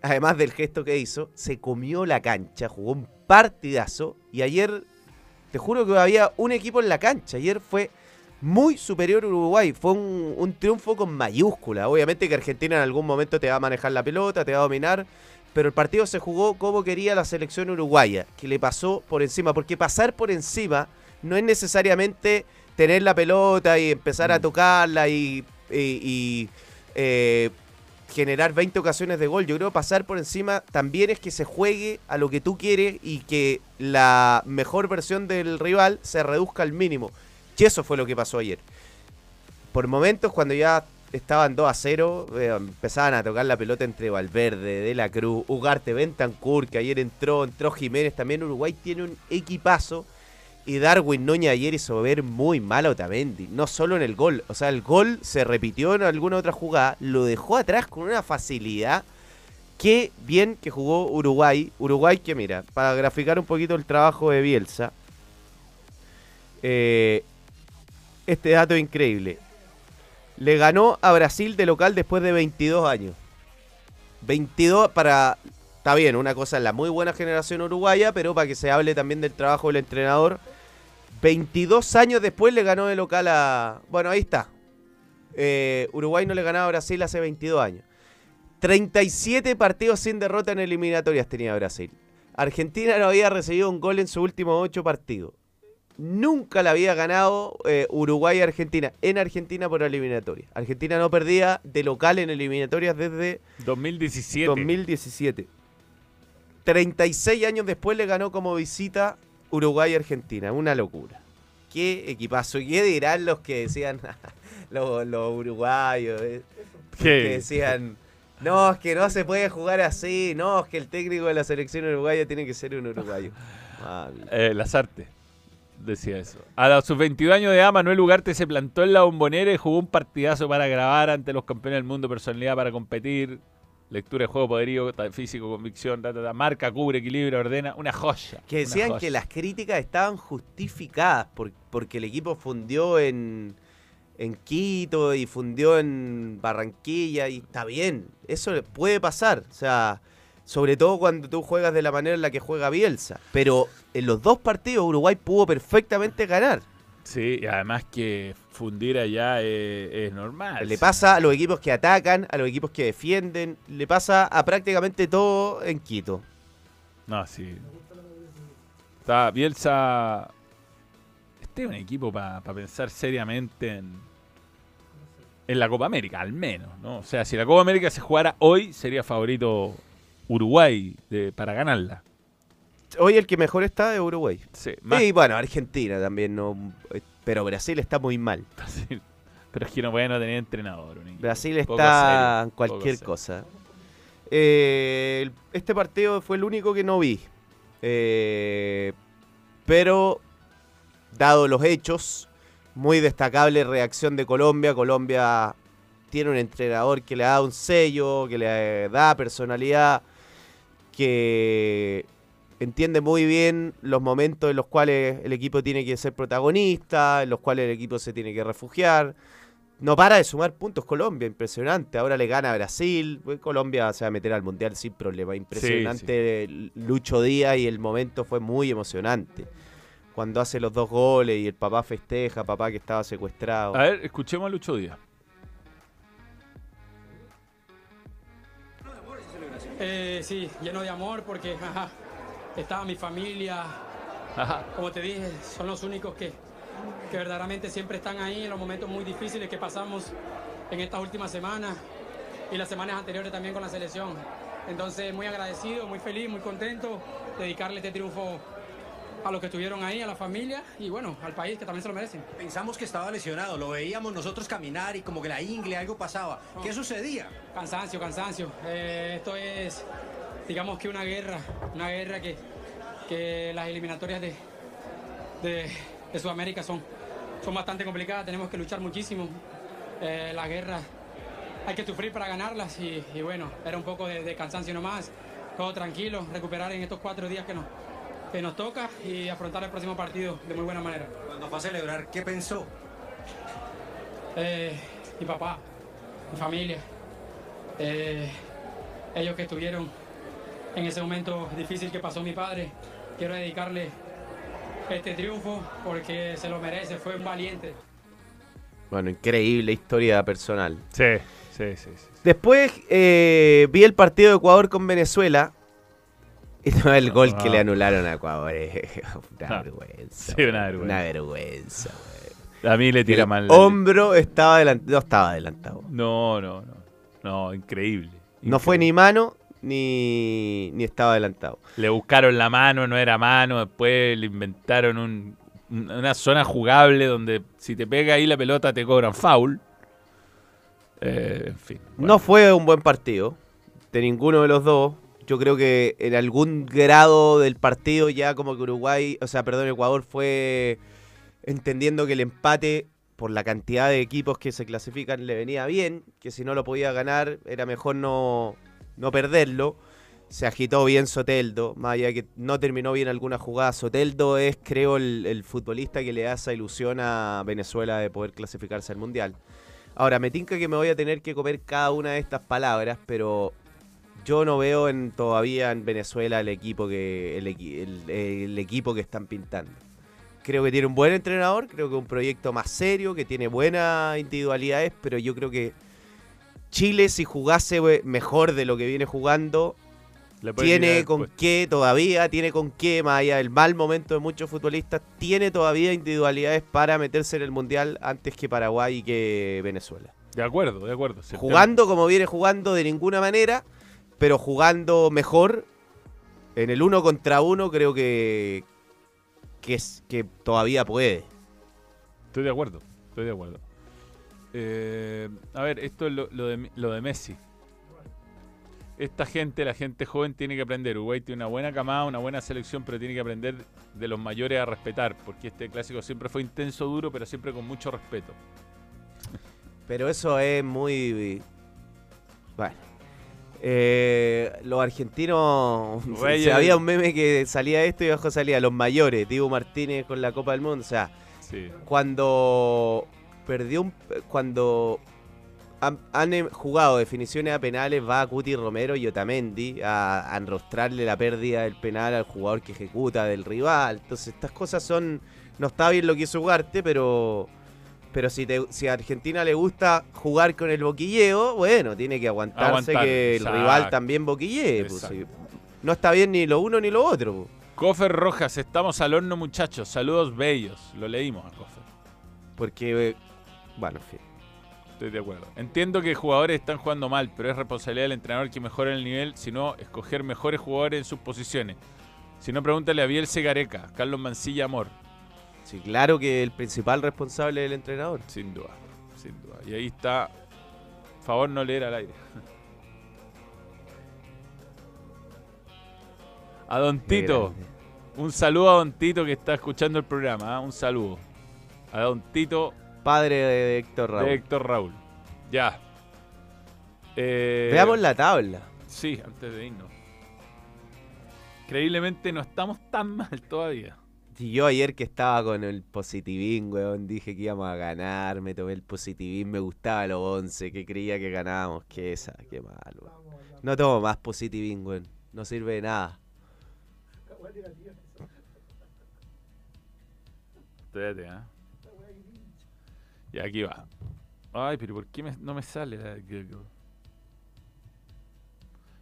Speaker 5: además del gesto que hizo, se comió la cancha, jugó un partidazo y ayer, te juro que había un equipo en la cancha. Ayer fue muy superior a Uruguay. Fue un, un triunfo con mayúscula. Obviamente que Argentina en algún momento te va a manejar la pelota, te va a dominar pero el partido se jugó como quería la selección uruguaya, que le pasó por encima, porque pasar por encima no es necesariamente tener la pelota y empezar a tocarla y, y- y, eh, generar 20 ocasiones de gol. Yo creo que pasar por encima también es que se juegue a lo que tú quieres y que la mejor versión del rival se reduzca al mínimo. Y eso fue lo que pasó ayer. Por momentos, cuando ya estaban 2 a 0, eh, empezaban a tocar la pelota entre Valverde, De la Cruz, Ugarte, Bentancur, que ayer entró, entró Jiménez. También Uruguay tiene un equipazo. Y Darwin Noña ayer hizo ver muy mal a Otamendi. No solo en el gol. O sea, el gol se repitió en alguna otra jugada. Lo dejó atrás con una facilidad. Qué bien que jugó Uruguay. Uruguay que mira, para graficar un poquito el trabajo de Bielsa. eh, este dato increíble. Le ganó a Brasil de local después de 22 años. 22 para... Está bien, una cosa es la muy buena generación uruguaya, pero para que se hable también del trabajo del entrenador. 22 años después le ganó de local a... Bueno, ahí está. Eh, Uruguay no le ganaba a Brasil hace 22 años. 37 partidos sin derrota en eliminatorias tenía Brasil. Argentina no había recibido un gol en sus últimos 8 partidos. Nunca la había ganado eh, Uruguay a Argentina en Argentina por eliminatoria. Argentina no perdía de local en eliminatorias desde
Speaker 6: 2017.
Speaker 5: 2017. 36 años después le ganó como visita Uruguay a Argentina. Una locura. Qué equipazo. ¿Qué dirán los que decían los, los uruguayos? eh? Que decían, no, es que no se puede jugar así. No, es que el técnico de la selección uruguaya tiene que ser un uruguayo. Mami.
Speaker 6: Eh, Lazarte decía eso. A sus 22 años de edad, Manuel Ugarte se plantó en la bombonera y jugó un partidazo para grabar ante los campeones del mundo, personalidad para competir, lectura de juego, poderío, físico, convicción, ta, ta, ta, marca, cubre, equilibrio, ordena, una joya.
Speaker 5: Que decían
Speaker 6: joya.
Speaker 5: que las críticas estaban justificadas por- porque el equipo fundió en, en Quito y fundió en Barranquilla y está bien, eso puede pasar, o sea, sobre todo cuando tú juegas de la manera en la que juega Bielsa, pero en los dos partidos Uruguay pudo perfectamente ganar.
Speaker 6: Sí, y además que fundir allá es, es normal.
Speaker 5: Le pasa a los equipos que atacan, a los equipos que defienden, le pasa a prácticamente todo en Quito.
Speaker 6: No, sí. Está Bielsa. Este es un equipo para pensar seriamente en, en la Copa América, al menos, ¿no? O sea, si la Copa América se jugara hoy, sería favorito Uruguay de- para ganarla.
Speaker 5: Hoy el que mejor está es Uruguay.
Speaker 6: Sí, más-
Speaker 5: Y bueno, Argentina también no. eh, Pero Brasil está muy mal.
Speaker 6: Pero es que no puede no tener entrenador.
Speaker 5: Brasil está en cualquier cosa. Eh, este partido fue el único que no vi. Eh, pero, dado los hechos, muy destacable reacción de Colombia. Colombia tiene un entrenador que le da un sello, que le da personalidad, que entiende muy bien los momentos en los cuales el equipo tiene que ser protagonista, en los cuales el equipo se tiene que refugiar. No para de sumar puntos Colombia, impresionante. Ahora le gana a Brasil. pues Colombia se va a meter al Mundial sin problema. Impresionante Lucho Díaz y el momento fue muy emocionante. Cuando hace los dos goles y el papá festeja, papá que estaba secuestrado.
Speaker 6: A ver, escuchemos a Lucho Díaz.
Speaker 13: Eh, sí, lleno de amor porque ajá, estaba mi familia. Como te dije, son los únicos que, que verdaderamente siempre están ahí en los momentos muy difíciles que pasamos en estas últimas semanas y las semanas anteriores también con la selección. Entonces, muy agradecido, muy feliz, muy contento, dedicarle este triunfo a los que estuvieron ahí, a la familia y bueno, al país que también se lo merecen.
Speaker 14: Pensamos que estaba lesionado, lo veíamos nosotros caminar y como que la ingle, algo pasaba. ¿Qué sucedía?
Speaker 13: Cansancio, cansancio. Eh, esto es, digamos que una guerra, una guerra que, que las eliminatorias de, de, de Sudamérica son, son bastante complicadas, tenemos que luchar muchísimo. Eh, la guerra hay que sufrir para ganarlas y, y bueno, era un poco de, de cansancio nomás. todo tranquilo, recuperar en estos cuatro días que nos, que nos toca y afrontar el próximo partido de muy buena manera.
Speaker 14: Cuando fue a celebrar, ¿qué pensó?
Speaker 13: Eh, mi papá, mi familia, eh, ellos que estuvieron en ese momento difícil que pasó mi padre, quiero dedicarle este triunfo porque se lo merece, fue un valiente.
Speaker 5: Bueno, increíble historia personal.
Speaker 6: Sí, sí, sí. sí.
Speaker 5: Después eh, vi el partido de Ecuador con Venezuela. El gol que
Speaker 6: Ah.
Speaker 5: le anularon a Ecuador es una
Speaker 6: Ah.
Speaker 5: vergüenza.
Speaker 6: Sí, una vergüenza.
Speaker 5: Una vergüenza, güey.
Speaker 6: A mí le tira
Speaker 5: El
Speaker 6: mal.
Speaker 5: hombro estaba adelantado. No estaba adelantado.
Speaker 6: No, no, no. No, increíble.
Speaker 5: No fue ni mano ni, ni estaba adelantado.
Speaker 6: Le buscaron la mano, no era mano. Después le inventaron un- un- una zona jugable donde si te pega ahí la pelota te cobran foul. Eh, en fin.
Speaker 5: No fue un buen partido de ninguno de los dos. Yo creo que en algún grado del partido ya como que Uruguay, o sea, perdón, Ecuador fue entendiendo que el empate por la cantidad de equipos que se clasifican le venía bien, que si no lo podía ganar era mejor no, no perderlo. Se agitó bien Soteldo, más allá de que no terminó bien alguna jugada. Soteldo es, creo, el, futbolista que le esa ilusión a Venezuela de poder clasificarse al Mundial. Ahora, me tinca que me voy a tener que comer cada una de estas palabras, pero yo no veo en, todavía en Venezuela el equipo que el, el- el equipo que están pintando. Creo que tiene un buen entrenador, creo que un proyecto más serio, que tiene buenas individualidades, pero yo creo que Chile si jugase we- mejor de lo que viene jugando, tiene con qué todavía, tiene con qué, más allá del mal momento de muchos futbolistas, tiene todavía individualidades para meterse en el Mundial antes que Paraguay y que Venezuela.
Speaker 6: De acuerdo, de acuerdo.
Speaker 5: Jugando como viene jugando de ninguna manera, pero jugando mejor en el uno contra uno creo que que es que todavía puede.
Speaker 6: Estoy de acuerdo, estoy de acuerdo. Eh, a ver, esto es lo, lo de, lo de Messi. Esta gente, la gente joven, tiene que aprender. Uruguay tiene una buena camada, una buena selección, pero tiene que aprender de los mayores a respetar, porque este clásico siempre fue intenso, duro, pero siempre con mucho respeto.
Speaker 5: Pero eso es muy bueno. Eh, los argentinos
Speaker 6: Reyes
Speaker 5: se- había un meme que salía esto y abajo salía los mayores, Diego Martínez con la Copa del Mundo, o sea,
Speaker 6: Sí.
Speaker 5: cuando perdió un cuando han, han, eh, jugado definiciones a penales va Cuti Romero y Otamendi a, a enrostrarle la pérdida del penal al jugador que ejecuta del rival. Entonces estas cosas son no está bien lo que hizo Ugarte, pero pero si, te- si a Argentina le gusta jugar con el boquilleo, bueno, tiene que aguantarse
Speaker 6: Aguantar,
Speaker 5: que el
Speaker 6: exacto.
Speaker 5: rival también boquillee. pues, si- no está bien ni lo uno ni lo otro. pues.
Speaker 6: Cofer Rojas, estamos al horno, muchachos. Saludos bellos. Lo leímos a Cofer.
Speaker 5: Porque, eh, bueno, en fin.
Speaker 6: Estoy de acuerdo. Entiendo que jugadores están jugando mal, pero es responsabilidad del entrenador que mejore el nivel, sino escoger mejores jugadores en sus posiciones. Si no, pregúntale a Biel Gareca, Carlos Mancilla Amor.
Speaker 5: Sí, claro que el principal responsable es el entrenador.
Speaker 6: Sin duda, sin duda. Y ahí está. Favor no leer al aire. A Don Tito. Un saludo a Don Tito que está escuchando el programa. ¿ah? Un saludo. A Don Tito
Speaker 5: Padre de, de Héctor Raúl.
Speaker 6: de Héctor Raúl. Ya. Eh,
Speaker 5: Veamos la tabla.
Speaker 6: Sí, antes de irnos. Increíblemente no estamos tan mal todavía.
Speaker 5: Y yo ayer que estaba con el positivín, weón, dije que íbamos a ganar, me tomé el positivín, me gustaba los 11, que creía que ganábamos, que esa, qué mal, weón. No tomo más positivín, weón, no sirve de nada.
Speaker 6: Espérate, ¿ah? Y aquí va. Ay, pero ¿por qué me- no me sale? la-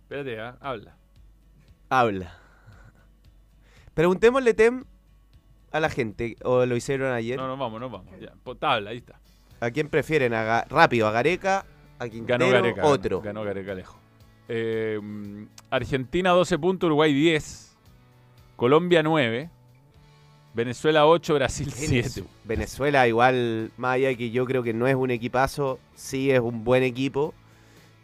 Speaker 6: Espérate, ¿ah? Habla.
Speaker 5: Habla. Preguntémosle, Tem, a la gente, o lo hicieron ayer,
Speaker 6: No, no vamos, no vamos. Ya. Po- Tabla, ahí está.
Speaker 5: ¿a quién prefieren? A Ga- rápido, a Gareca, a Quintero,
Speaker 6: Ganó Gareca. ganó-
Speaker 5: otro.
Speaker 6: Ganó Gareca lejos. Eh, mm, Argentina 12 puntos, Uruguay 10. Colombia 9. Venezuela 8, Brasil 7.
Speaker 5: Venez- Venezuela igual, más allá de que yo creo que no es un equipazo, sí es un buen equipo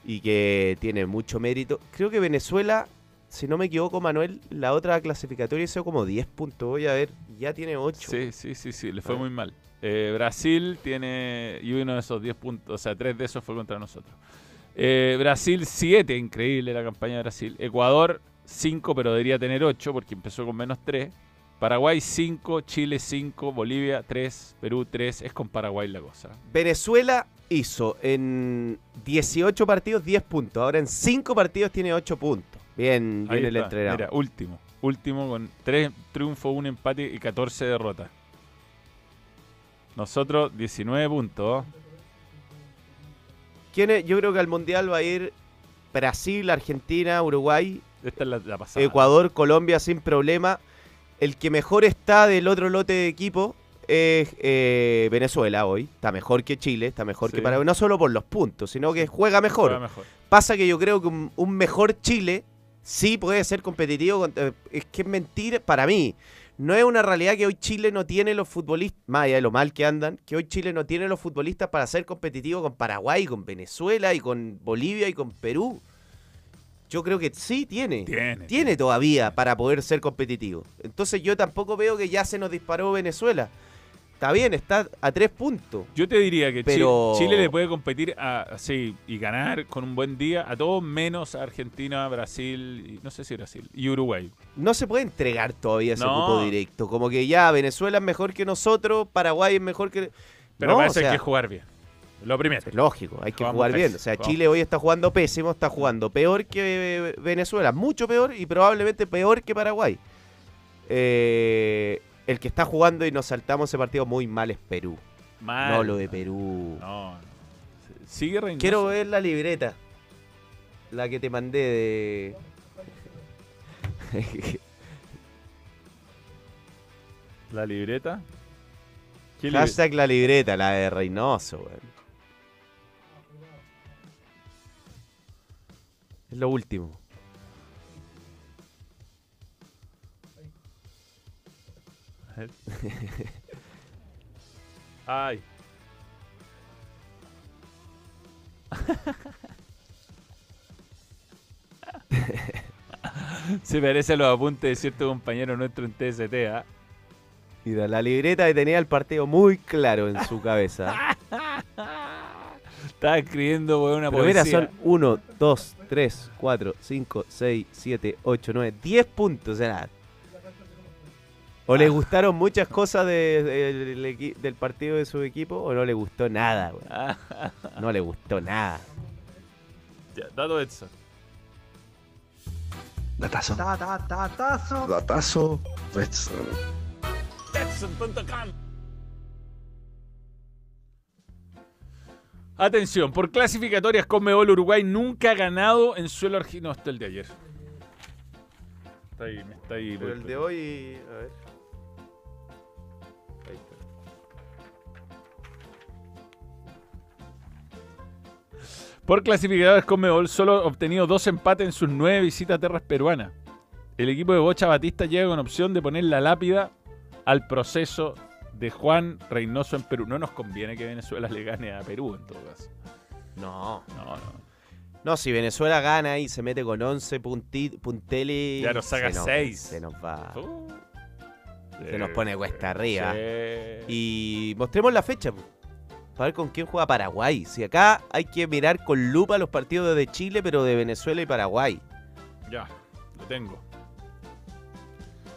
Speaker 5: y que tiene mucho mérito. Creo que Venezuela, si no me equivoco, Manuel, la otra clasificatoria hizo como 10 puntos. Voy a ver, ya tiene 8.
Speaker 6: Sí, sí, sí, sí, le fue muy mal. Eh, Brasil tiene. Y uno de esos 10 puntos, o sea, 3 de esos fue contra nosotros. Eh, Brasil 7, increíble la campaña de Brasil. Ecuador 5, pero debería tener 8 porque empezó con menos 3. Paraguay 5, Chile 5, Bolivia 3, Perú 3. Es con Paraguay la cosa.
Speaker 5: Venezuela hizo en 18 partidos 10 puntos. Ahora en 5 partidos tiene 8 puntos. Bien,
Speaker 6: Ahí
Speaker 5: bien el entrenador.
Speaker 6: Mira, último. Último con 3 triunfos, 1 empate y 14 derrotas. Nosotros 19 puntos.
Speaker 5: ¿Quién es? Yo creo que al Mundial va a ir Brasil, Argentina, Uruguay,
Speaker 6: Esta es la, la pasada.
Speaker 5: Ecuador, Colombia sin problema. El que mejor está del otro lote de equipo es eh, Venezuela hoy. Está mejor que Chile, está mejor que. Paraguay. No solo por los puntos, sino que juega mejor.
Speaker 6: Juega mejor.
Speaker 5: Pasa que yo creo que un, un mejor Chile sí puede ser competitivo. con- eh, es que es mentira para mí. No es una realidad que hoy Chile no tiene los futbolistas, más allá de lo mal que andan, que hoy Chile no tiene los futbolistas para ser competitivo con Paraguay, con Venezuela y con Bolivia y con Perú. Yo creo que sí tiene.
Speaker 6: Tiene.
Speaker 5: todavía para poder ser competitivo. Entonces yo tampoco veo que ya se nos disparó Venezuela. Está bien, está a tres puntos.
Speaker 6: Yo te diría que
Speaker 5: Pero-
Speaker 6: Chile le puede competir a, así y ganar con un buen día a todos menos a Argentina, Brasil, y, no sé si Brasil, y Uruguay.
Speaker 5: No se puede entregar todavía ese
Speaker 6: No.
Speaker 5: cupo directo. Como que ya Venezuela es mejor que nosotros, Paraguay es mejor que.
Speaker 6: Pero
Speaker 5: No,
Speaker 6: para
Speaker 5: o sea,
Speaker 6: hay que jugar bien. Lo primero.
Speaker 5: Es lógico, hay que
Speaker 6: Jugamos
Speaker 5: jugar bien. O sea,
Speaker 6: jugamos
Speaker 5: Chile hoy está jugando pésimo, está jugando peor que Venezuela, mucho peor y probablemente peor que Paraguay. Eh, el que está jugando y nos saltamos ese partido muy mal es Perú.
Speaker 6: Mal.
Speaker 5: No lo de Perú.
Speaker 6: No, no. Sigue Reynoso.
Speaker 5: Quiero ver la libreta. La que te mandé de.
Speaker 6: La libreta. ¿Qué libre-
Speaker 5: Hashtag la libreta, la de Reynoso, weón. Es lo último.
Speaker 6: Ay. Se parece a los apuntes de cierto compañero nuestro en TST, ¿ah?
Speaker 5: Mira, la libreta que tenía el partido muy claro en su cabeza.
Speaker 6: Estaba escribiendo weón, una
Speaker 5: Pero mira,
Speaker 6: poesía.
Speaker 5: son 1, 2, 3, 4, 5, 6, 7, 8, 9, 10 puntos. O sea, o le gustaron muchas cosas de- de- del, partido de su equipo o no le gustó nada. weón. No le gustó nada.
Speaker 6: Ya, dato Edson.
Speaker 4: Datazo.
Speaker 11: Ta, ta, ta, tazo.
Speaker 4: Datazo. Betson.
Speaker 6: Edson.com. Atención, por clasificatorias Conmebol Uruguay nunca ha ganado en suelo argentino. No, está el de ayer. Está ahí, está ahí.
Speaker 5: Pero el de hoy, a ver.
Speaker 6: Por clasificadores Conmebol solo ha obtenido dos empates en sus nueve visitas a tierras peruanas. El equipo de Bocha Batista llega con opción de poner la lápida al proceso de Juan Reynoso en Perú. No nos conviene que Venezuela le gane a Perú en todo caso.
Speaker 5: No.
Speaker 6: No, no.
Speaker 5: No, si Venezuela gana y se mete con 11 punti- punteles.
Speaker 6: Ya nos saca
Speaker 5: se nos-
Speaker 6: seis.
Speaker 5: Se nos va.
Speaker 6: Uh.
Speaker 5: se nos pone cuesta arriba. Y mostremos la fecha. Para ver con quién juega Paraguay. Si acá hay que mirar con lupa los partidos de Chile, pero de Venezuela y Paraguay.
Speaker 6: Ya, lo tengo.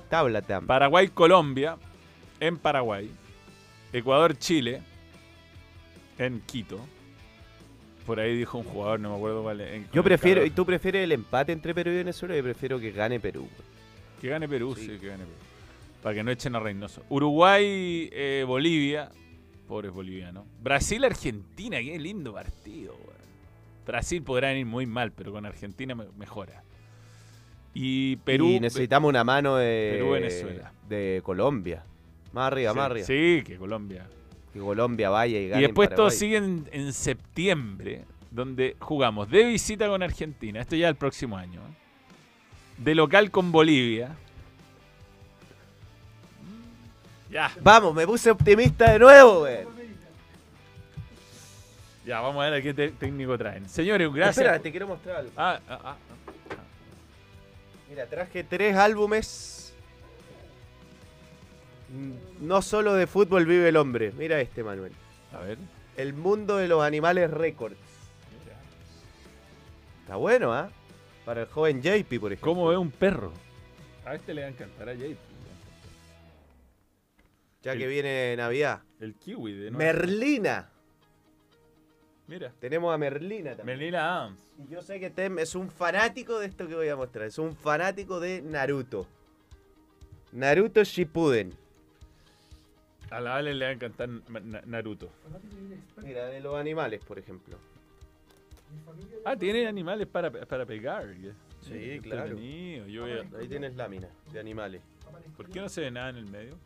Speaker 5: Tabla tam.
Speaker 6: Paraguay-Colombia en Paraguay. Ecuador-Chile en Quito. Por ahí dijo un jugador, no me acuerdo cuál. con
Speaker 5: Yo prefiero. ¿y tú prefieres el empate entre Perú y Venezuela? Yo prefiero que gane Perú.
Speaker 6: Que gane Perú, sí, que gane Perú. Para que no echen a Reynoso. Uruguay-Bolivia. Pobres bolivianos. Brasil-Argentina, qué lindo partido. Brasil podrá venir muy mal, pero con Argentina me- mejora. Y Perú.
Speaker 5: Y necesitamos una mano de,
Speaker 6: Perú-Venezuela.
Speaker 5: de Colombia. Más arriba,
Speaker 6: Sí,
Speaker 5: más arriba.
Speaker 6: Sí, que Colombia.
Speaker 5: Que Colombia vaya y gane.
Speaker 6: Y después todo sigue en, en septiembre, donde jugamos de visita con Argentina, esto ya el próximo año. ¿eh? De local con Bolivia. Ya,
Speaker 5: Vamos, me puse optimista de nuevo, güey.
Speaker 6: ya, vamos a ver a qué te- técnico traen. Señores, gracias.
Speaker 5: Espera, te quiero mostrar algo.
Speaker 6: Ah, ah, ah.
Speaker 5: Mira, traje tres álbumes. Mm, No solo de fútbol vive el hombre. Mira este, Manuel.
Speaker 6: A ver.
Speaker 5: El mundo de los animales récords. Está bueno, ¿ah? Para el joven JP, por ejemplo.
Speaker 6: ¿Cómo ve un perro? A este le va a encantar a JP.
Speaker 5: Ya que viene Navidad.
Speaker 6: El kiwi de nuevo.
Speaker 5: Merlina.
Speaker 6: Mira.
Speaker 5: Tenemos a Merlina también.
Speaker 6: Melina Adams.
Speaker 5: Y yo sé que Tem es un fanático de esto que voy a mostrar. Es un fanático de Naruto. Naruto Shippuden.
Speaker 6: A la Ale le va a encantar Na- Na- Naruto.
Speaker 5: Mira, de los animales, por ejemplo.
Speaker 6: Ah, tiene animales para, para pegar.
Speaker 5: Sí, claro.
Speaker 6: Yo a-
Speaker 5: Ahí tienes láminas de animales.
Speaker 6: ¿Por qué no se ve nada en el medio?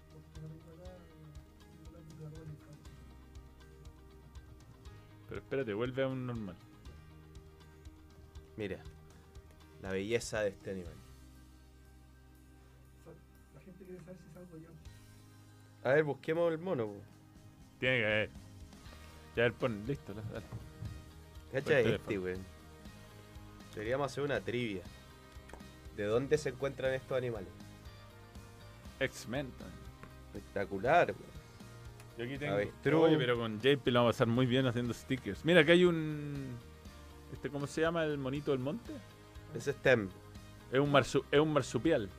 Speaker 6: Pero espérate, vuelve a un normal.
Speaker 5: Mira, la belleza de este animal.
Speaker 3: La gente quiere saber si salgo yo.
Speaker 5: A ver, busquemos el mono. po.
Speaker 6: Tiene que ver. Ya, ver, pon, listo. la- dale.
Speaker 5: Cacha este, weón. Deberíamos hacer una trivia. ¿De dónde se encuentran estos animales?
Speaker 6: X-Men.
Speaker 5: Espectacular, weón.
Speaker 6: Yo aquí tengo.
Speaker 5: Avestruz.
Speaker 6: Oye, pero con JP lo vamos a pasar muy bien haciendo stickers. Mira, acá hay un. Este, ¿Cómo se llama el monito del monte?
Speaker 5: Ese es Tem.
Speaker 6: Es un, marsu- es un marsupial.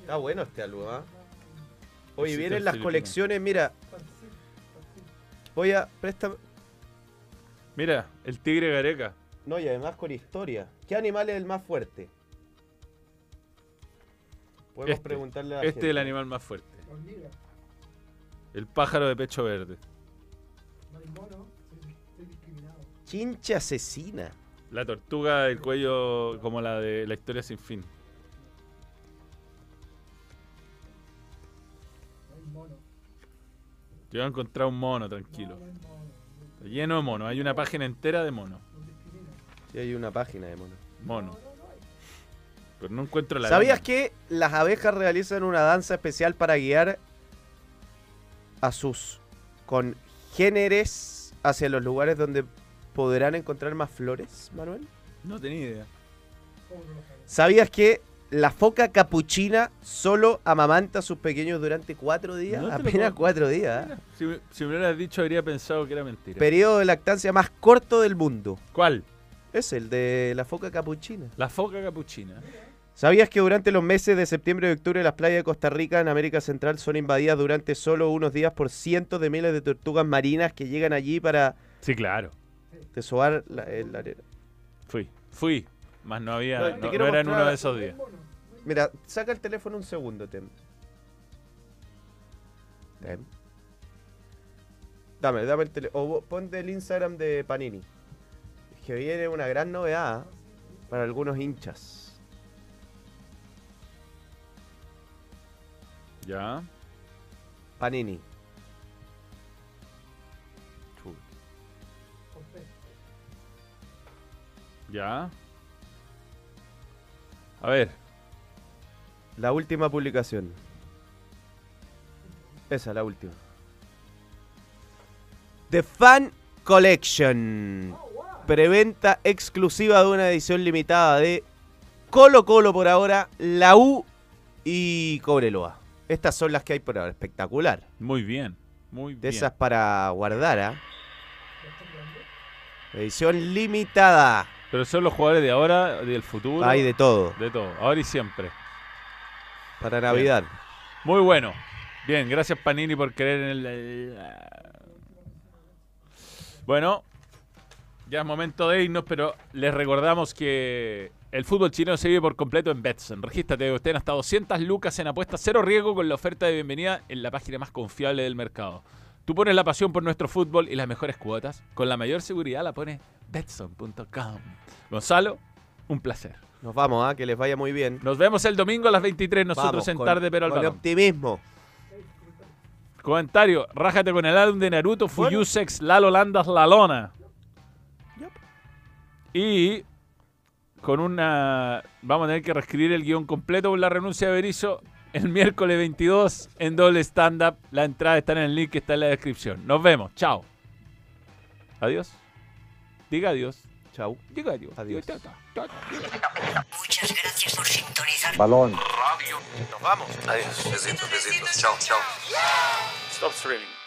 Speaker 5: Está bueno este álbum, ¿ah? Oye, vienen las colecciones, mira. Voy a. Presta.
Speaker 6: Mira, el tigre gareca.
Speaker 5: No, y además con historia. ¿Qué animal es el más fuerte? Podemos
Speaker 6: Este,
Speaker 5: preguntarle a la
Speaker 6: este
Speaker 5: gente.
Speaker 6: es el animal más fuerte.
Speaker 3: La hormiga,
Speaker 6: El pájaro de pecho verde.
Speaker 3: mono.
Speaker 5: Chincha asesina.
Speaker 6: La tortuga del cuello como la de la historia sin fin.
Speaker 3: No hay mono.
Speaker 6: Yo he encontrado un mono, tranquilo.
Speaker 3: Mono.
Speaker 6: Está lleno de monos. Hay una página entera de
Speaker 3: discriminan.
Speaker 5: Sí, hay una página de mono.
Speaker 6: Mono. Pero no encuentro la.
Speaker 5: ¿Sabías que las abejas realizan una danza especial para guiar a sus congéneres hacia los lugares donde podrán encontrar más flores, Manuel?
Speaker 6: No tenía idea.
Speaker 5: ¿Sabías que la foca capuchina solo amamanta a sus pequeños durante cuatro días?
Speaker 6: No
Speaker 5: Apenas cuatro días. ¿eh?
Speaker 6: Si, me- si me lo hubieras dicho, habría pensado que era mentira.
Speaker 5: Periodo de lactancia más corto del mundo.
Speaker 6: ¿Cuál?
Speaker 5: Es el de la foca capuchina.
Speaker 6: La foca capuchina.
Speaker 5: ¿Sabías que durante los meses de septiembre y octubre las playas de Costa Rica en América Central son invadidas durante solo unos días por cientos de miles de tortugas marinas que llegan allí para
Speaker 6: Sí, claro.
Speaker 5: desovar la, la arena?
Speaker 6: Fui. Fui. Más no había.
Speaker 5: No,
Speaker 6: era en uno de esos días.
Speaker 5: Mira, saca el teléfono un segundo, Tem. Tem. Dame, dame el teléfono. O ponte el Instagram de Panini. Que viene una gran novedad para algunos hinchas.
Speaker 6: Ya.
Speaker 5: Panini.
Speaker 6: Ya. A ver.
Speaker 5: La última publicación. Esa, la última. The Fan Collection. Preventa exclusiva de una edición limitada de Colo Colo por ahora, la U y Cobreloa. Estas son las que hay por ahora. Espectacular.
Speaker 6: Muy bien. Muy
Speaker 5: De
Speaker 6: bien.
Speaker 5: esas para guardar, ¿ah? Edición limitada.
Speaker 6: Pero son los jugadores de ahora, del futuro.
Speaker 5: Hay de todo.
Speaker 6: De todo. Ahora y siempre.
Speaker 5: Para Navidad.
Speaker 6: Muy bueno. Bien, gracias Panini por creer en el... Bueno, ya es momento de irnos, pero les recordamos que el fútbol chileno se vive por completo en Betson. Regístrate, obtén hasta 200 lucas en apuestas cero riesgo con la oferta de bienvenida en la página más confiable del mercado. Tú pones la pasión por nuestro fútbol y las mejores cuotas. Con la mayor seguridad la pones betson.com. Gonzalo, un placer.
Speaker 5: Nos vamos, ¿ah? Que les vaya muy bien.
Speaker 6: Nos vemos el domingo a las 23, nosotros
Speaker 5: Vamos,
Speaker 6: en
Speaker 5: con-
Speaker 6: tarde, pero al
Speaker 5: con
Speaker 6: balón.
Speaker 5: optimismo.
Speaker 6: Comentario, rájate con el álbum de Naruto, Fuyusex, Lalo Landas, La Lona. Y con una... Vamos a tener que reescribir el guion completo con la renuncia de Berizzo el miércoles 22 en doble stand-up. La entrada está en el link que está en la descripción. Nos vemos. Chao. Adiós. Diga adiós.
Speaker 5: Chao.
Speaker 6: Diga adiós.
Speaker 5: Adiós.
Speaker 6: Chao, chao, chao.
Speaker 2: Muchas gracias por sintonizar.
Speaker 4: Balón.
Speaker 5: Nos vamos.
Speaker 15: Adiós. Besitos, besitos. Chao, chao.
Speaker 6: Stop streaming.